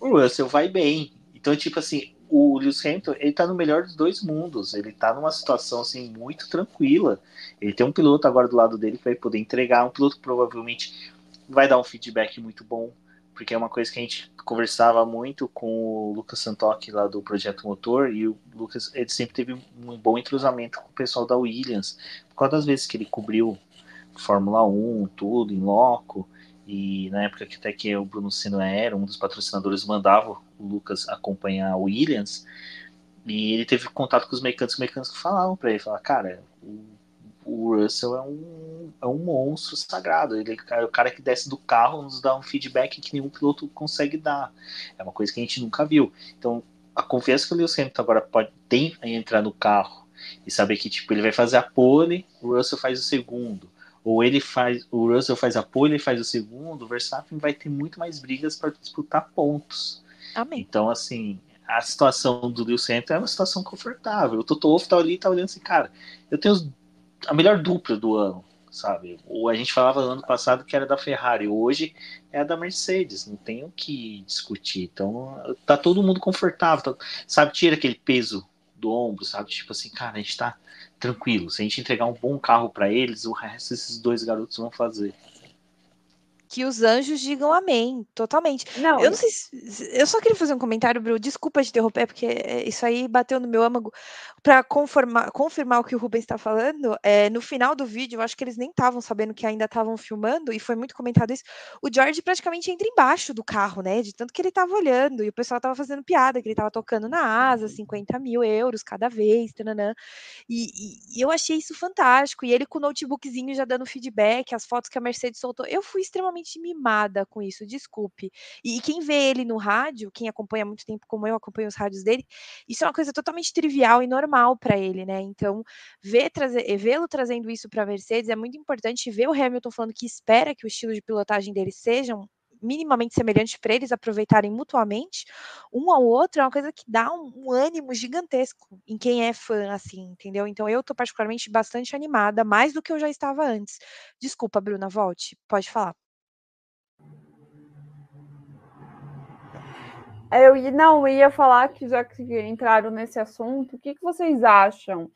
o Russell vai bem. Então, tipo assim, o Lewis Hamilton, ele tá no melhor dos dois mundos. Ele tá numa situação, assim, muito tranquila. Ele tem um piloto agora do lado dele que vai poder entregar. Um piloto que provavelmente vai dar um feedback muito bom. Porque é uma coisa que a gente conversava muito com o Lucas Santoki lá do Projeto Motor. E o Lucas, ele sempre teve um bom entrosamento com o pessoal da Williams. Por causa das vezes que ele cobriu Fórmula 1, tudo, em loco. E na época que até que o Bruno Senna era um dos patrocinadores, mandava o Lucas acompanhar a Williams. E ele teve contato com os mecânicos, os mecânicos falavam para ele, falavam, cara, o, o, Russell é um, é um monstro sagrado, ele é o cara que desce do carro, nos dá um feedback que nenhum piloto consegue dar. É uma coisa que a gente nunca viu. Então, a confiança que o Lewis Hamilton agora pode ter em entrar no carro e saber que tipo ele vai fazer a pole, o Russell faz o segundo ou ele faz, o Russell faz a pole, ele faz o segundo, o Verstappen vai ter muito mais brigas para disputar pontos. Amém. Então, assim, a situação do Lewis Hamilton é uma situação confortável. O Toto Wolff tá ali, tá olhando assim, cara, eu tenho a melhor dupla do ano, sabe? Ou a gente falava no ano passado que era da Ferrari, hoje é a da Mercedes, não tem o que discutir. Então, tá todo mundo confortável, tá, sabe? Tira aquele peso do ombro, sabe? Tipo assim, cara, a gente tá tranquilo. Se a gente entregar um bom carro para eles, o resto esses dois garotos vão fazer que os anjos digam amém, totalmente. Não, eu não sei se, eu só queria fazer um comentário, Bru, desculpa te interromper, porque isso aí bateu no meu âmago para confirmar o que o Rubens está falando. É, no final do vídeo, eu acho que eles nem estavam sabendo que ainda estavam filmando, e foi muito comentado isso. O George praticamente entra embaixo do carro, né? De tanto que ele estava olhando, e o pessoal estava fazendo piada, que ele estava tocando na asa, 50 mil euros cada vez, tananã. E, e, e eu achei isso fantástico. E ele com o notebookzinho já dando feedback, as fotos que a Mercedes soltou. Eu fui extremamente extremamente mimada com isso, desculpe. E, e quem vê ele no rádio, quem acompanha há muito tempo como eu acompanho os rádios dele, isso é uma coisa totalmente trivial e normal para ele, né? Então, eh, vê-lo trazendo isso para Mercedes é muito importante. Ver o Hamilton falando que espera que o estilo de pilotagem dele sejam minimamente semelhantes para eles aproveitarem mutuamente um ao outro é uma coisa que dá um, um, ânimo gigantesco em quem é fã, assim, entendeu? Então eu tô particularmente bastante animada, mais do que eu já estava antes. Desculpa, Bruna, volte, pode falar. Eu não eu ia falar que já que entraram nesse assunto, o que, que vocês acham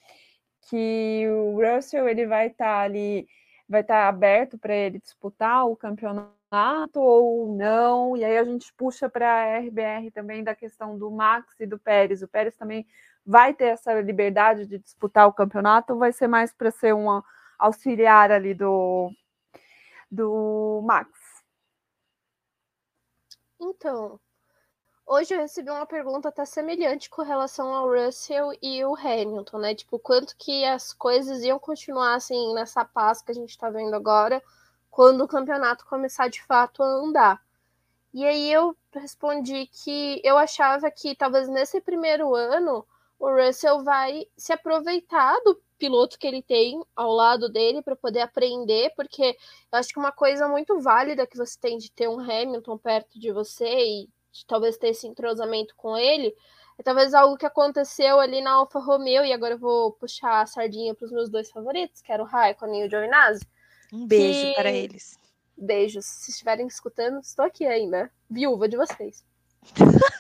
que o Russell ele vai estar tá ali, vai estar tá aberto para ele disputar o campeonato ou não? E aí a gente puxa para a RBR também da questão do Max e do Pérez. O Pérez também vai ter essa liberdade de disputar o campeonato ou vai ser mais para ser um auxiliar ali do do Max? Então, Hoje eu recebi uma pergunta até semelhante com relação ao Russell e o Hamilton, né? Tipo, quanto que as coisas iam continuar assim nessa paz que a gente tá vendo agora, quando o campeonato começar de fato a andar. E aí eu respondi que eu achava que talvez nesse primeiro ano o Russell vai se aproveitar do piloto que ele tem ao lado dele para poder aprender, porque eu acho que uma coisa muito válida que você tem de ter um Hamilton perto de você e de talvez ter esse entrosamento com ele, é talvez algo que aconteceu ali na Alfa Romeo, e agora eu vou puxar a sardinha para os meus dois favoritos, que era o Raikkonen e o Giovinazzi. Um beijo que... para eles. Beijos. Se estiverem escutando, estou aqui ainda, viúva de vocês.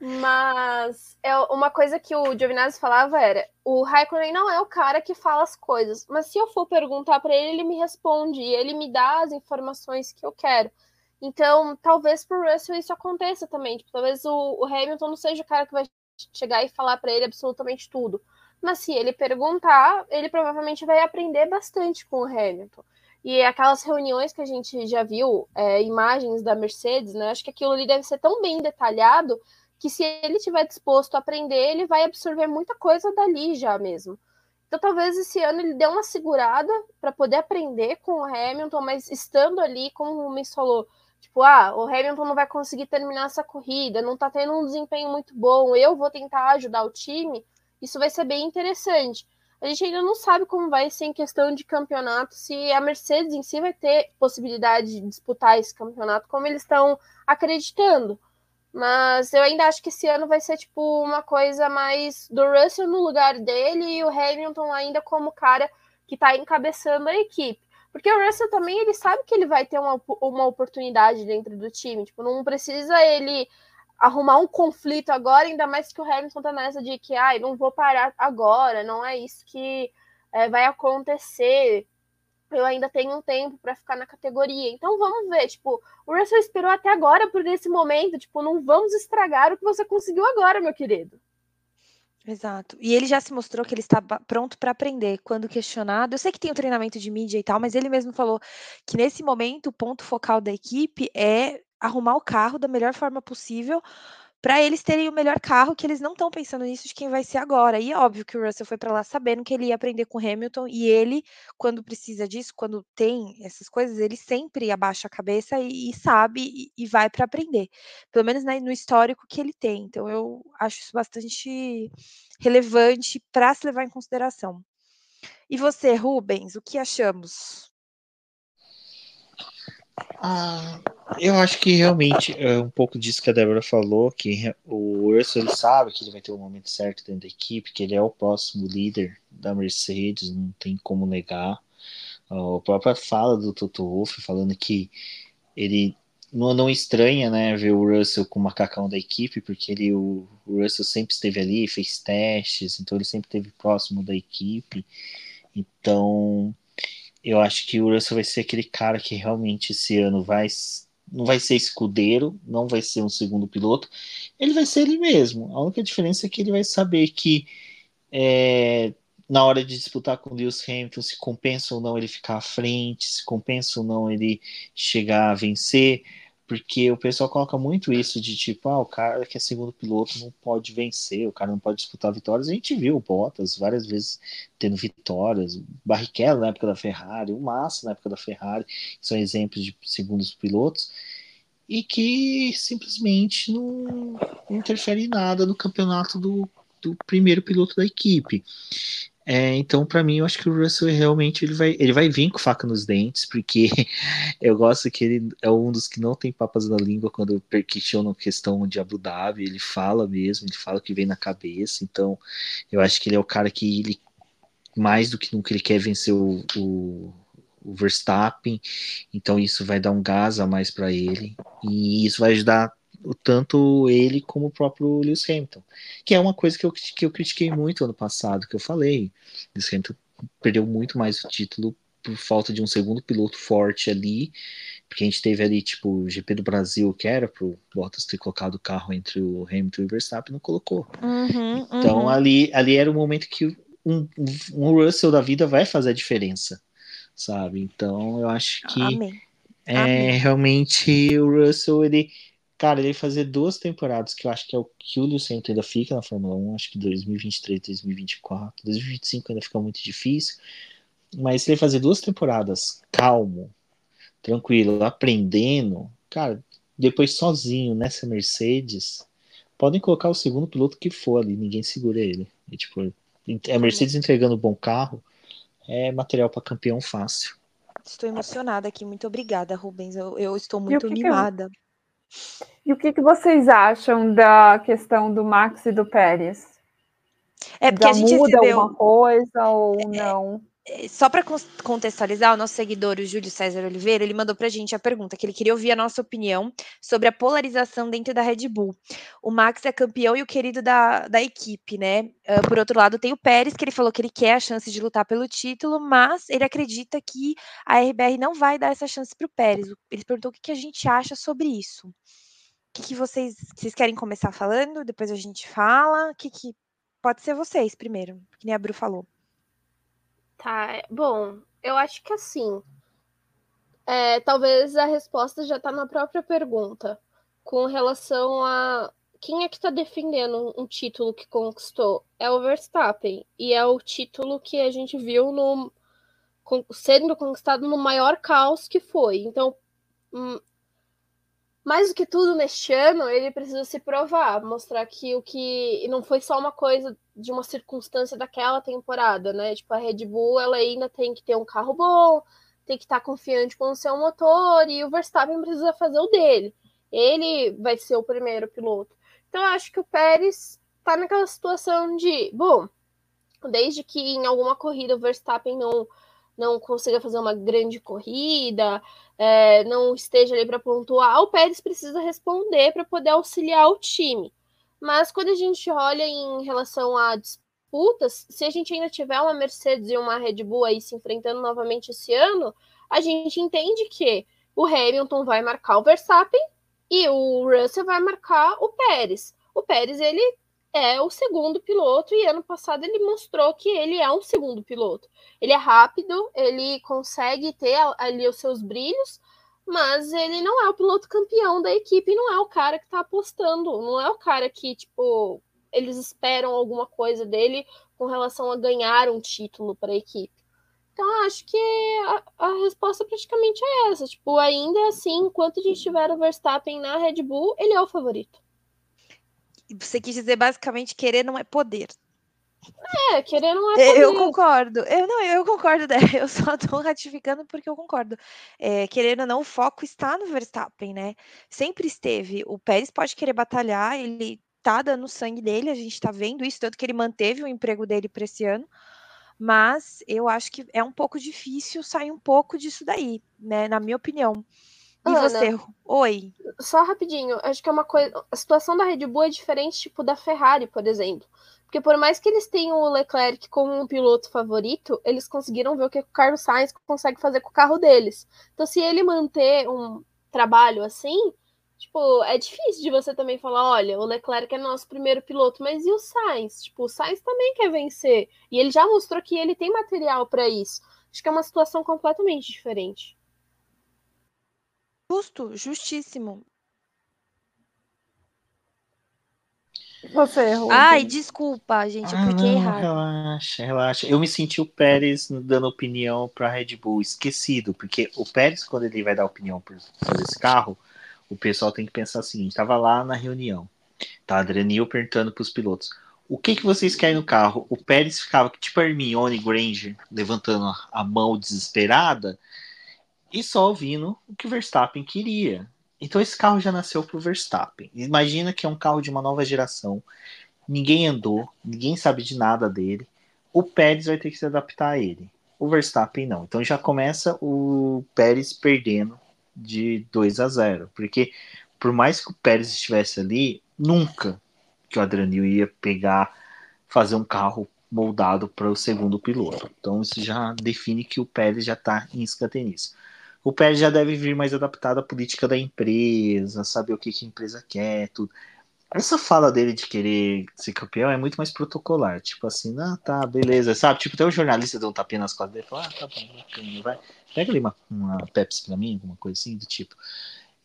Mas é uma coisa que o Giovinazzi falava era: o Raikkonen não é o cara que fala as coisas, mas se eu for perguntar para ele, ele me responde, ele me dá as informações que eu quero. Então, talvez pro Russell isso aconteça também. Tipo, talvez o, o, Hamilton não seja o cara que vai chegar e falar para ele absolutamente tudo. Mas se ele perguntar, ele provavelmente vai aprender bastante com o Hamilton. E aquelas reuniões que a gente já viu, é, imagens da Mercedes, né? Acho que aquilo ali deve ser tão bem detalhado que se ele estiver disposto a aprender, ele vai absorver muita coisa dali já mesmo. Então talvez esse ano ele dê uma segurada para poder aprender com o Hamilton, mas estando ali, como o Rubens falou, Tipo, ah, o Hamilton não vai conseguir terminar essa corrida, não tá tendo um desempenho muito bom, eu vou tentar ajudar o time. Isso vai ser bem interessante. a gente ainda não sabe como vai ser em questão de campeonato, se a Mercedes em si vai ter possibilidade de disputar esse campeonato, como eles estão acreditando. Mas eu ainda acho que esse ano vai ser tipo uma coisa mais do Russell no lugar dele e o Hamilton ainda como cara que está encabeçando a equipe. Porque o Russell também ele sabe que ele vai ter uma, uma oportunidade dentro do time. Tipo, não precisa ele arrumar um conflito agora, ainda mais que o Hamilton tá nessa de que, ai, não vou parar agora, não é isso que é, vai acontecer. Eu ainda tenho um tempo para ficar na categoria. Então vamos ver, tipo, o Russell esperou até agora por esse momento, tipo, não vamos estragar o que você conseguiu agora, meu querido. Exato. E ele já se mostrou que ele está pronto para aprender quando questionado. Eu sei que tem o treinamento de mídia e tal, mas ele mesmo falou que nesse momento o ponto focal da equipe é arrumar o carro da melhor forma possível para eles terem o melhor carro, que eles não estão pensando nisso de quem vai ser agora. E é óbvio que o Russell foi para lá sabendo que ele ia aprender com Hamilton e ele, quando precisa disso, quando tem essas coisas, ele sempre abaixa a cabeça e, e sabe e, e vai para aprender. Pelo menos né, no histórico que ele tem. Então eu acho isso bastante relevante para se levar em consideração. E você, Rubens, o que achamos? Ah, eu acho que realmente é um pouco disso que a Débora falou, que o Urso ele sabe que ele vai ter o um momento certo dentro da equipe, que ele é o próximo líder da Mercedes, não tem como negar. A própria fala do Toto Wolff falando que ele não, não estranha, né, ver o Russell com o macacão da equipe, porque ele, o, o Russell sempre esteve ali, fez testes, então ele sempre esteve próximo da equipe. Então, eu acho que o Russell vai ser aquele cara que realmente esse ano vai não vai ser escudeiro, não vai ser um segundo piloto, ele vai ser ele mesmo. A única diferença é que ele vai saber que é, na hora de disputar com Lewis Hamilton, se compensa ou não ele ficar à frente, se compensa ou não ele chegar a vencer porque o pessoal coloca muito isso de tipo, ah, o cara que é segundo piloto não pode vencer, o cara não pode disputar vitórias. A gente viu o Bottas várias vezes tendo vitórias, o Barrichello na época da Ferrari, o Massa na época da Ferrari, são exemplos de segundos pilotos, e que simplesmente não, não interfere em nada no campeonato do, do primeiro piloto da equipe. É, então, para mim, eu acho que o Russell realmente ele vai, ele vai vir com faca nos dentes, porque eu gosto que ele é um dos que não tem papas na língua quando questionam questão de Abu Dhabi. Ele fala mesmo, ele fala o que vem na cabeça. Então, eu acho que ele é o cara que ele mais do que nunca ele quer vencer o, o, o Verstappen. Então, isso vai dar um gás a mais para ele e isso vai ajudar tanto ele como o próprio Lewis Hamilton, que é uma coisa que eu, que eu critiquei muito ano passado, que eu falei. Lewis Hamilton perdeu muito mais o título por falta de um segundo piloto forte ali, porque a gente teve ali, tipo, o GP do Brasil, que era pro Bottas ter colocado o carro entre o Hamilton e o Verstappen, não colocou. Uhum, então uhum. ali, ali era o momento que um, um Russell da vida vai fazer a diferença, sabe? Então eu acho que Amém. é Amém. realmente o Russell, ele Cara, ele fazer duas temporadas, que eu acho que é o que o Hamilton ainda fica na Fórmula 1, acho que 2023, 2024, 2025 ainda fica muito difícil. Mas se ele fazer duas temporadas calmo, tranquilo, aprendendo, cara, depois sozinho nessa Mercedes, podem colocar o segundo piloto que for ali, ninguém segura ele. E, tipo, a Mercedes entregando um bom carro é material para campeão fácil. Estou emocionada aqui, muito obrigada, Rubens. Eu, eu estou muito animada. Eu... E o que, que vocês acham da questão do Max e do Pérez? É porque Já a gente muda recebeu... alguma coisa ou não? É, só para contextualizar, o nosso seguidor, o Júlio César Oliveira, ele mandou para a gente a pergunta que ele queria ouvir a nossa opinião sobre a polarização dentro da Red Bull. O Max é campeão e o querido da, da equipe, né? Uh, por outro lado, tem o Pérez, que ele falou que ele quer a chance de lutar pelo título, mas ele acredita que a RBR não vai dar essa chance para o Pérez. Ele perguntou o que, que a gente acha sobre isso. O que, que vocês, vocês querem começar falando? Depois a gente fala. O que, que pode ser vocês primeiro, que nem a Bru falou. Tá, bom, eu acho que assim. É, talvez a resposta já está na própria pergunta, com relação a quem é que está defendendo um título que conquistou? É o Verstappen, e é o título que a gente viu no, sendo conquistado no maior caos que foi. Então, hum, mais do que tudo neste ano, ele precisa se provar, mostrar que o que não foi só uma coisa de uma circunstância daquela temporada, né? Tipo, a Red Bull ela ainda tem que ter um carro bom, tem que estar confiante com o seu motor e o Verstappen precisa fazer o dele. Ele vai ser o primeiro piloto. Então, eu acho que o Pérez está naquela situação de, bom, desde que em alguma corrida o Verstappen não não consiga fazer uma grande corrida, é, não esteja ali para pontuar, o Pérez precisa responder para poder auxiliar o time. Mas quando a gente olha em relação a disputas, se a gente ainda tiver uma Mercedes e uma Red Bull aí se enfrentando novamente esse ano, a gente entende que o Hamilton vai marcar o Verstappen e o Russell vai marcar o Pérez. O Pérez ele é o segundo piloto e ano passado ele mostrou que ele é um segundo piloto. Ele é rápido, ele consegue ter ali os seus brilhos, mas ele não é o piloto campeão da equipe, não é o cara que tá apostando, não é o cara que, tipo, eles esperam alguma coisa dele com relação a ganhar um título para a equipe. Então, acho que a, a, resposta praticamente é essa. Tipo, ainda assim, enquanto a gente tiver o Verstappen na Red Bull, ele é o favorito. Você quis dizer basicamente querer não é poder. É, querer não é poder. Eu concordo. Eu não, eu concordo, né? Eu só tô ratificando porque eu concordo. É, querendo ou não, o foco está no Verstappen, né? Sempre esteve. O Pérez pode querer batalhar, ele tá dando sangue dele, a gente tá vendo isso, tanto que ele manteve o emprego dele para esse ano. Mas eu acho que é um pouco difícil sair um pouco disso daí, né? Na minha opinião. E Ana, você? Oi. Só rapidinho, acho que é uma coisa. A situação da Red Bull é diferente, tipo, da Ferrari, por exemplo. Porque por mais que eles tenham o Leclerc como um piloto favorito, eles conseguiram ver o que o Carlos Sainz consegue fazer com o carro deles. Então, se ele manter um trabalho assim, tipo, é difícil de você também falar, olha, o Leclerc é nosso primeiro piloto, mas e o Sainz? Tipo, o Sainz também quer vencer. E ele já mostrou que ele tem material para isso. Acho que é uma situação completamente diferente. Justo, justíssimo. Você, Rubens. Ai, desculpa, gente, eu Ah, cliquei não, errado. relaxa, relaxa. Eu me senti o Pérez dando opinião para a Red Bull, esquecido, porque o Pérez, quando ele vai dar opinião por fazer esse carro, o pessoal tem que pensar o seguinte: tava lá na reunião, tá? Adriano perguntando para os pilotos: o que, que vocês querem no carro? O Pérez ficava tipo a Hermione Granger, levantando a mão desesperada e só ouvindo o que o Verstappen queria. Então esse carro já nasceu para o Verstappen. Imagina que é um carro de uma nova geração. Ninguém andou, ninguém sabe de nada dele. O Pérez vai ter que se adaptar a ele. O Verstappen não. Então já começa o Pérez perdendo de 2 a 0. Porque por mais que o Pérez estivesse ali, nunca que o Adranil ia pegar, fazer um carro moldado para o segundo piloto. Então isso já define que o Pérez já está em escanteio o Pérez já deve vir mais adaptado à política da empresa, saber o que, que a empresa quer, tudo. Essa fala dele de querer ser campeão é muito mais protocolar, tipo assim, ah, tá, beleza, sabe? Tipo, até o jornalista deu um tapinha nas costas dele e falou, ah, tá bom, bacana, vai, pega ali uma, uma Pepsi pra mim, alguma coisa assim do tipo.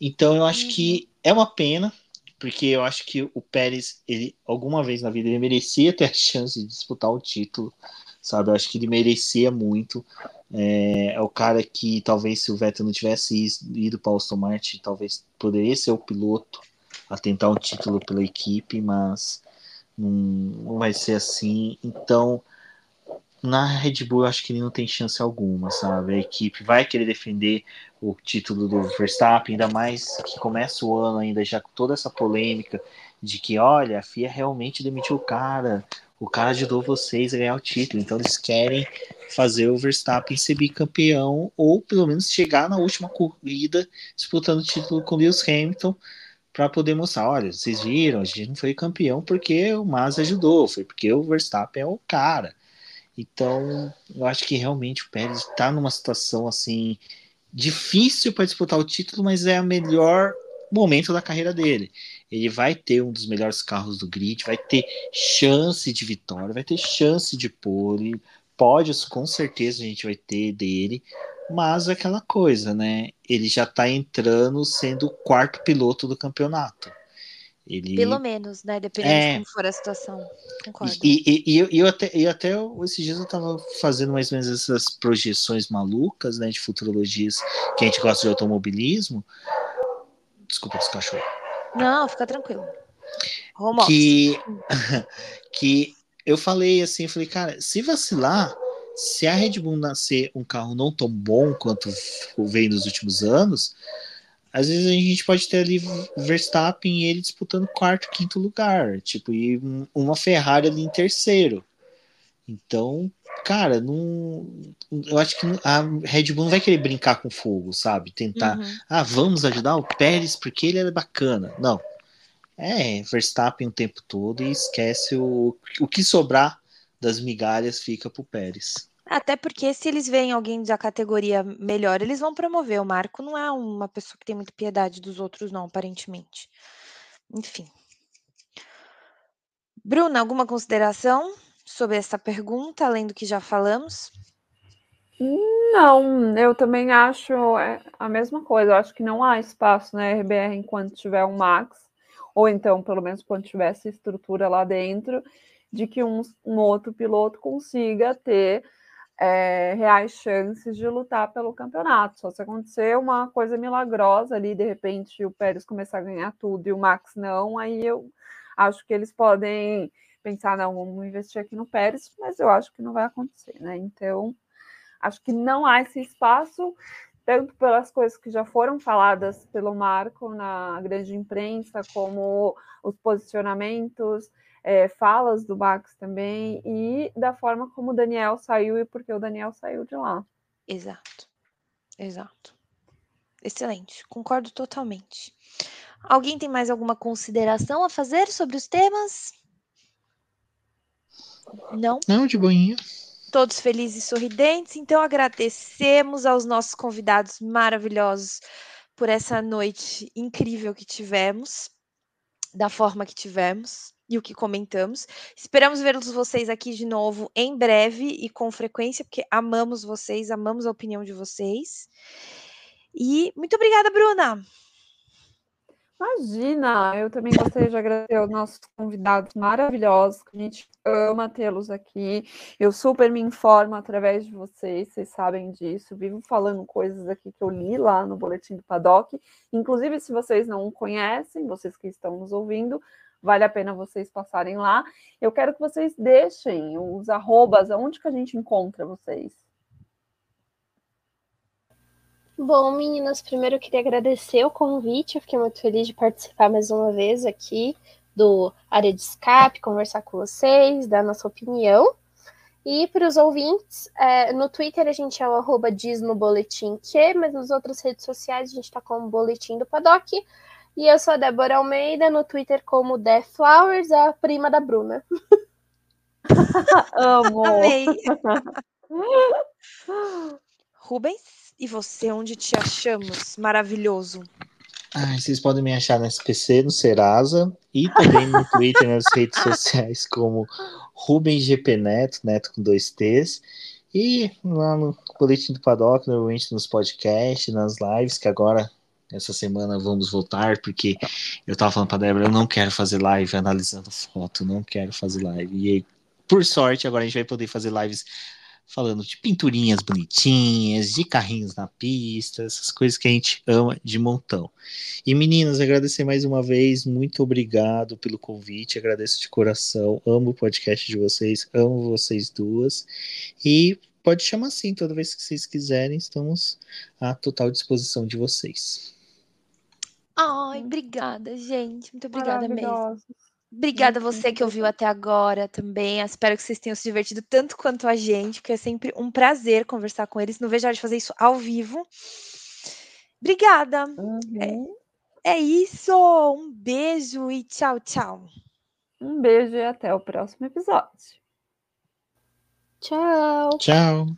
Então eu acho que é uma pena, porque eu acho que o Pérez, ele, alguma vez na vida, ele merecia ter a chance de disputar o título, sabe? Eu acho que ele merecia muito. É, é, o cara que talvez se o Vettel não tivesse ido para o Aston Martin, talvez poderia ser o piloto a tentar um título pela equipe, mas não, não vai ser assim. Então, na Red Bull, eu acho que ele não tem chance alguma, sabe? A equipe vai querer defender o título do Verstappen, ainda mais que começa o ano ainda já com toda essa polêmica de que, olha, a FIA realmente demitiu o cara, o cara ajudou vocês a ganhar o título, então eles querem fazer o Verstappen ser bicampeão ou pelo menos chegar na última corrida disputando o título com Lewis Hamilton para poder mostrar, olha, vocês viram, a gente não foi campeão porque o Mas ajudou, foi porque o Verstappen é o cara. Então, eu acho que realmente o Pérez está numa situação assim difícil para disputar o título, mas é o melhor momento da carreira dele. Ele vai ter um dos melhores carros do grid, vai ter chance de vitória, vai ter chance de pole, pódios com certeza a gente vai ter dele, mas é aquela coisa, né? Ele já tá entrando sendo o quarto piloto do campeonato. Ele... Pelo menos, né? Dependendo é... de como for a situação. Concordo. E, e, e, eu, até, e até esses dias eu tava fazendo mais ou menos essas projeções malucas, né? De futurologias que a gente gosta de automobilismo. Desculpa dos cachorros. Não, fica tranquilo. Home que, que eu falei assim, eu falei, cara, se vacilar, se a Red Bull nascer um carro não tão bom quanto veio nos últimos anos, às vezes a gente pode ter ali Verstappen e ele disputando quarto, quinto lugar, tipo, e uma Ferrari ali em terceiro. Então, cara, não, eu acho que a Red Bull não vai querer brincar com fogo, sabe? Tentar, uhum. ah, vamos ajudar o Pérez porque ele é bacana. Não. É, Verstappen o tempo todo e esquece o, o que sobrar das migalhas fica pro Pérez. Até porque se eles veem alguém da categoria melhor, eles vão promover. O Marco não é uma pessoa que tem muita piedade dos outros, não, aparentemente. Enfim. Bruna, alguma consideração sobre essa pergunta, além do que já falamos? Não, eu também acho é, a mesma coisa. Eu acho que não há espaço na RBR enquanto tiver um Max, ou então, pelo menos, quando tiver essa estrutura lá dentro, de que um, um outro piloto consiga ter é, reais chances de lutar pelo campeonato. Só se acontecer uma coisa milagrosa ali, de repente o Pérez começar a ganhar tudo e o Max não, aí eu acho que eles podem pensar, não, vamos investir aqui no Pérez, mas eu acho que não vai acontecer, né? Então, acho que não há esse espaço, tanto pelas coisas que já foram faladas pelo Marco na grande imprensa, como os posicionamentos é, falas do Max também e da forma como o Daniel saiu e porque o Daniel saiu de lá. Exato, exato. Excelente, concordo totalmente. Alguém tem mais alguma consideração a fazer sobre os temas? Não? Não, de boinha. Todos felizes e sorridentes. Então, agradecemos aos nossos convidados maravilhosos por essa noite incrível que tivemos, da forma que tivemos e o que comentamos. Esperamos ver vocês aqui de novo em breve e com frequência, porque amamos vocês, amamos a opinião de vocês. E muito obrigada, Bruna. Imagina, eu também gostaria de agradecer aos nossos convidados maravilhosos, que a gente ama tê-los aqui. Eu super me informo através de vocês, vocês sabem disso. Vivo falando coisas aqui que eu li lá no Boletim do Paddock. Inclusive, se vocês não conhecem, vocês que estão nos ouvindo, vale a pena vocês passarem lá. Eu quero que vocês deixem os arrobas, aonde que a gente encontra vocês. Bom, meninas, primeiro eu queria agradecer o convite, eu fiquei muito feliz de participar mais uma vez aqui do Área de Escape, conversar com vocês, dar nossa opinião. E para os ouvintes, é, no Twitter a gente é o arroba diz no boletim que, mas nas outras redes sociais a gente está com o boletim do Paddock. E eu sou a Débora Almeida, no Twitter como The Flowers, a prima da Bruna. Amo! Amei! Rubens, e você, onde te achamos? Maravilhoso. Vocês podem me achar no SPC, no Serasa e também no Twitter, nas redes sociais, como Rubens GP Neto, Neto com dois T's. E lá no Boletim do Paddock, normalmente nos podcasts, nas lives, que agora essa semana vamos voltar, porque eu tava falando pra Débora, eu não quero fazer live analisando foto, não quero fazer live. E por sorte, agora a gente vai poder fazer lives falando de pinturinhas bonitinhas, de carrinhos na pista, essas coisas que a gente ama de montão. E meninas, agradecer mais uma vez, muito obrigado pelo convite, agradeço de coração, amo o podcast de vocês, amo vocês duas. E pode chamar assim, toda vez que vocês quiserem, estamos à total disposição de vocês. Ai, obrigada, gente. Muito obrigada mesmo. Obrigada a você que ouviu até agora também. Espero que vocês tenham se divertido tanto quanto a gente, porque é sempre um prazer conversar com eles. Não vejo a hora de fazer isso ao vivo. Obrigada. Uhum. É, é isso. Um beijo e tchau, tchau. Um beijo e até o próximo episódio. Tchau. Tchau.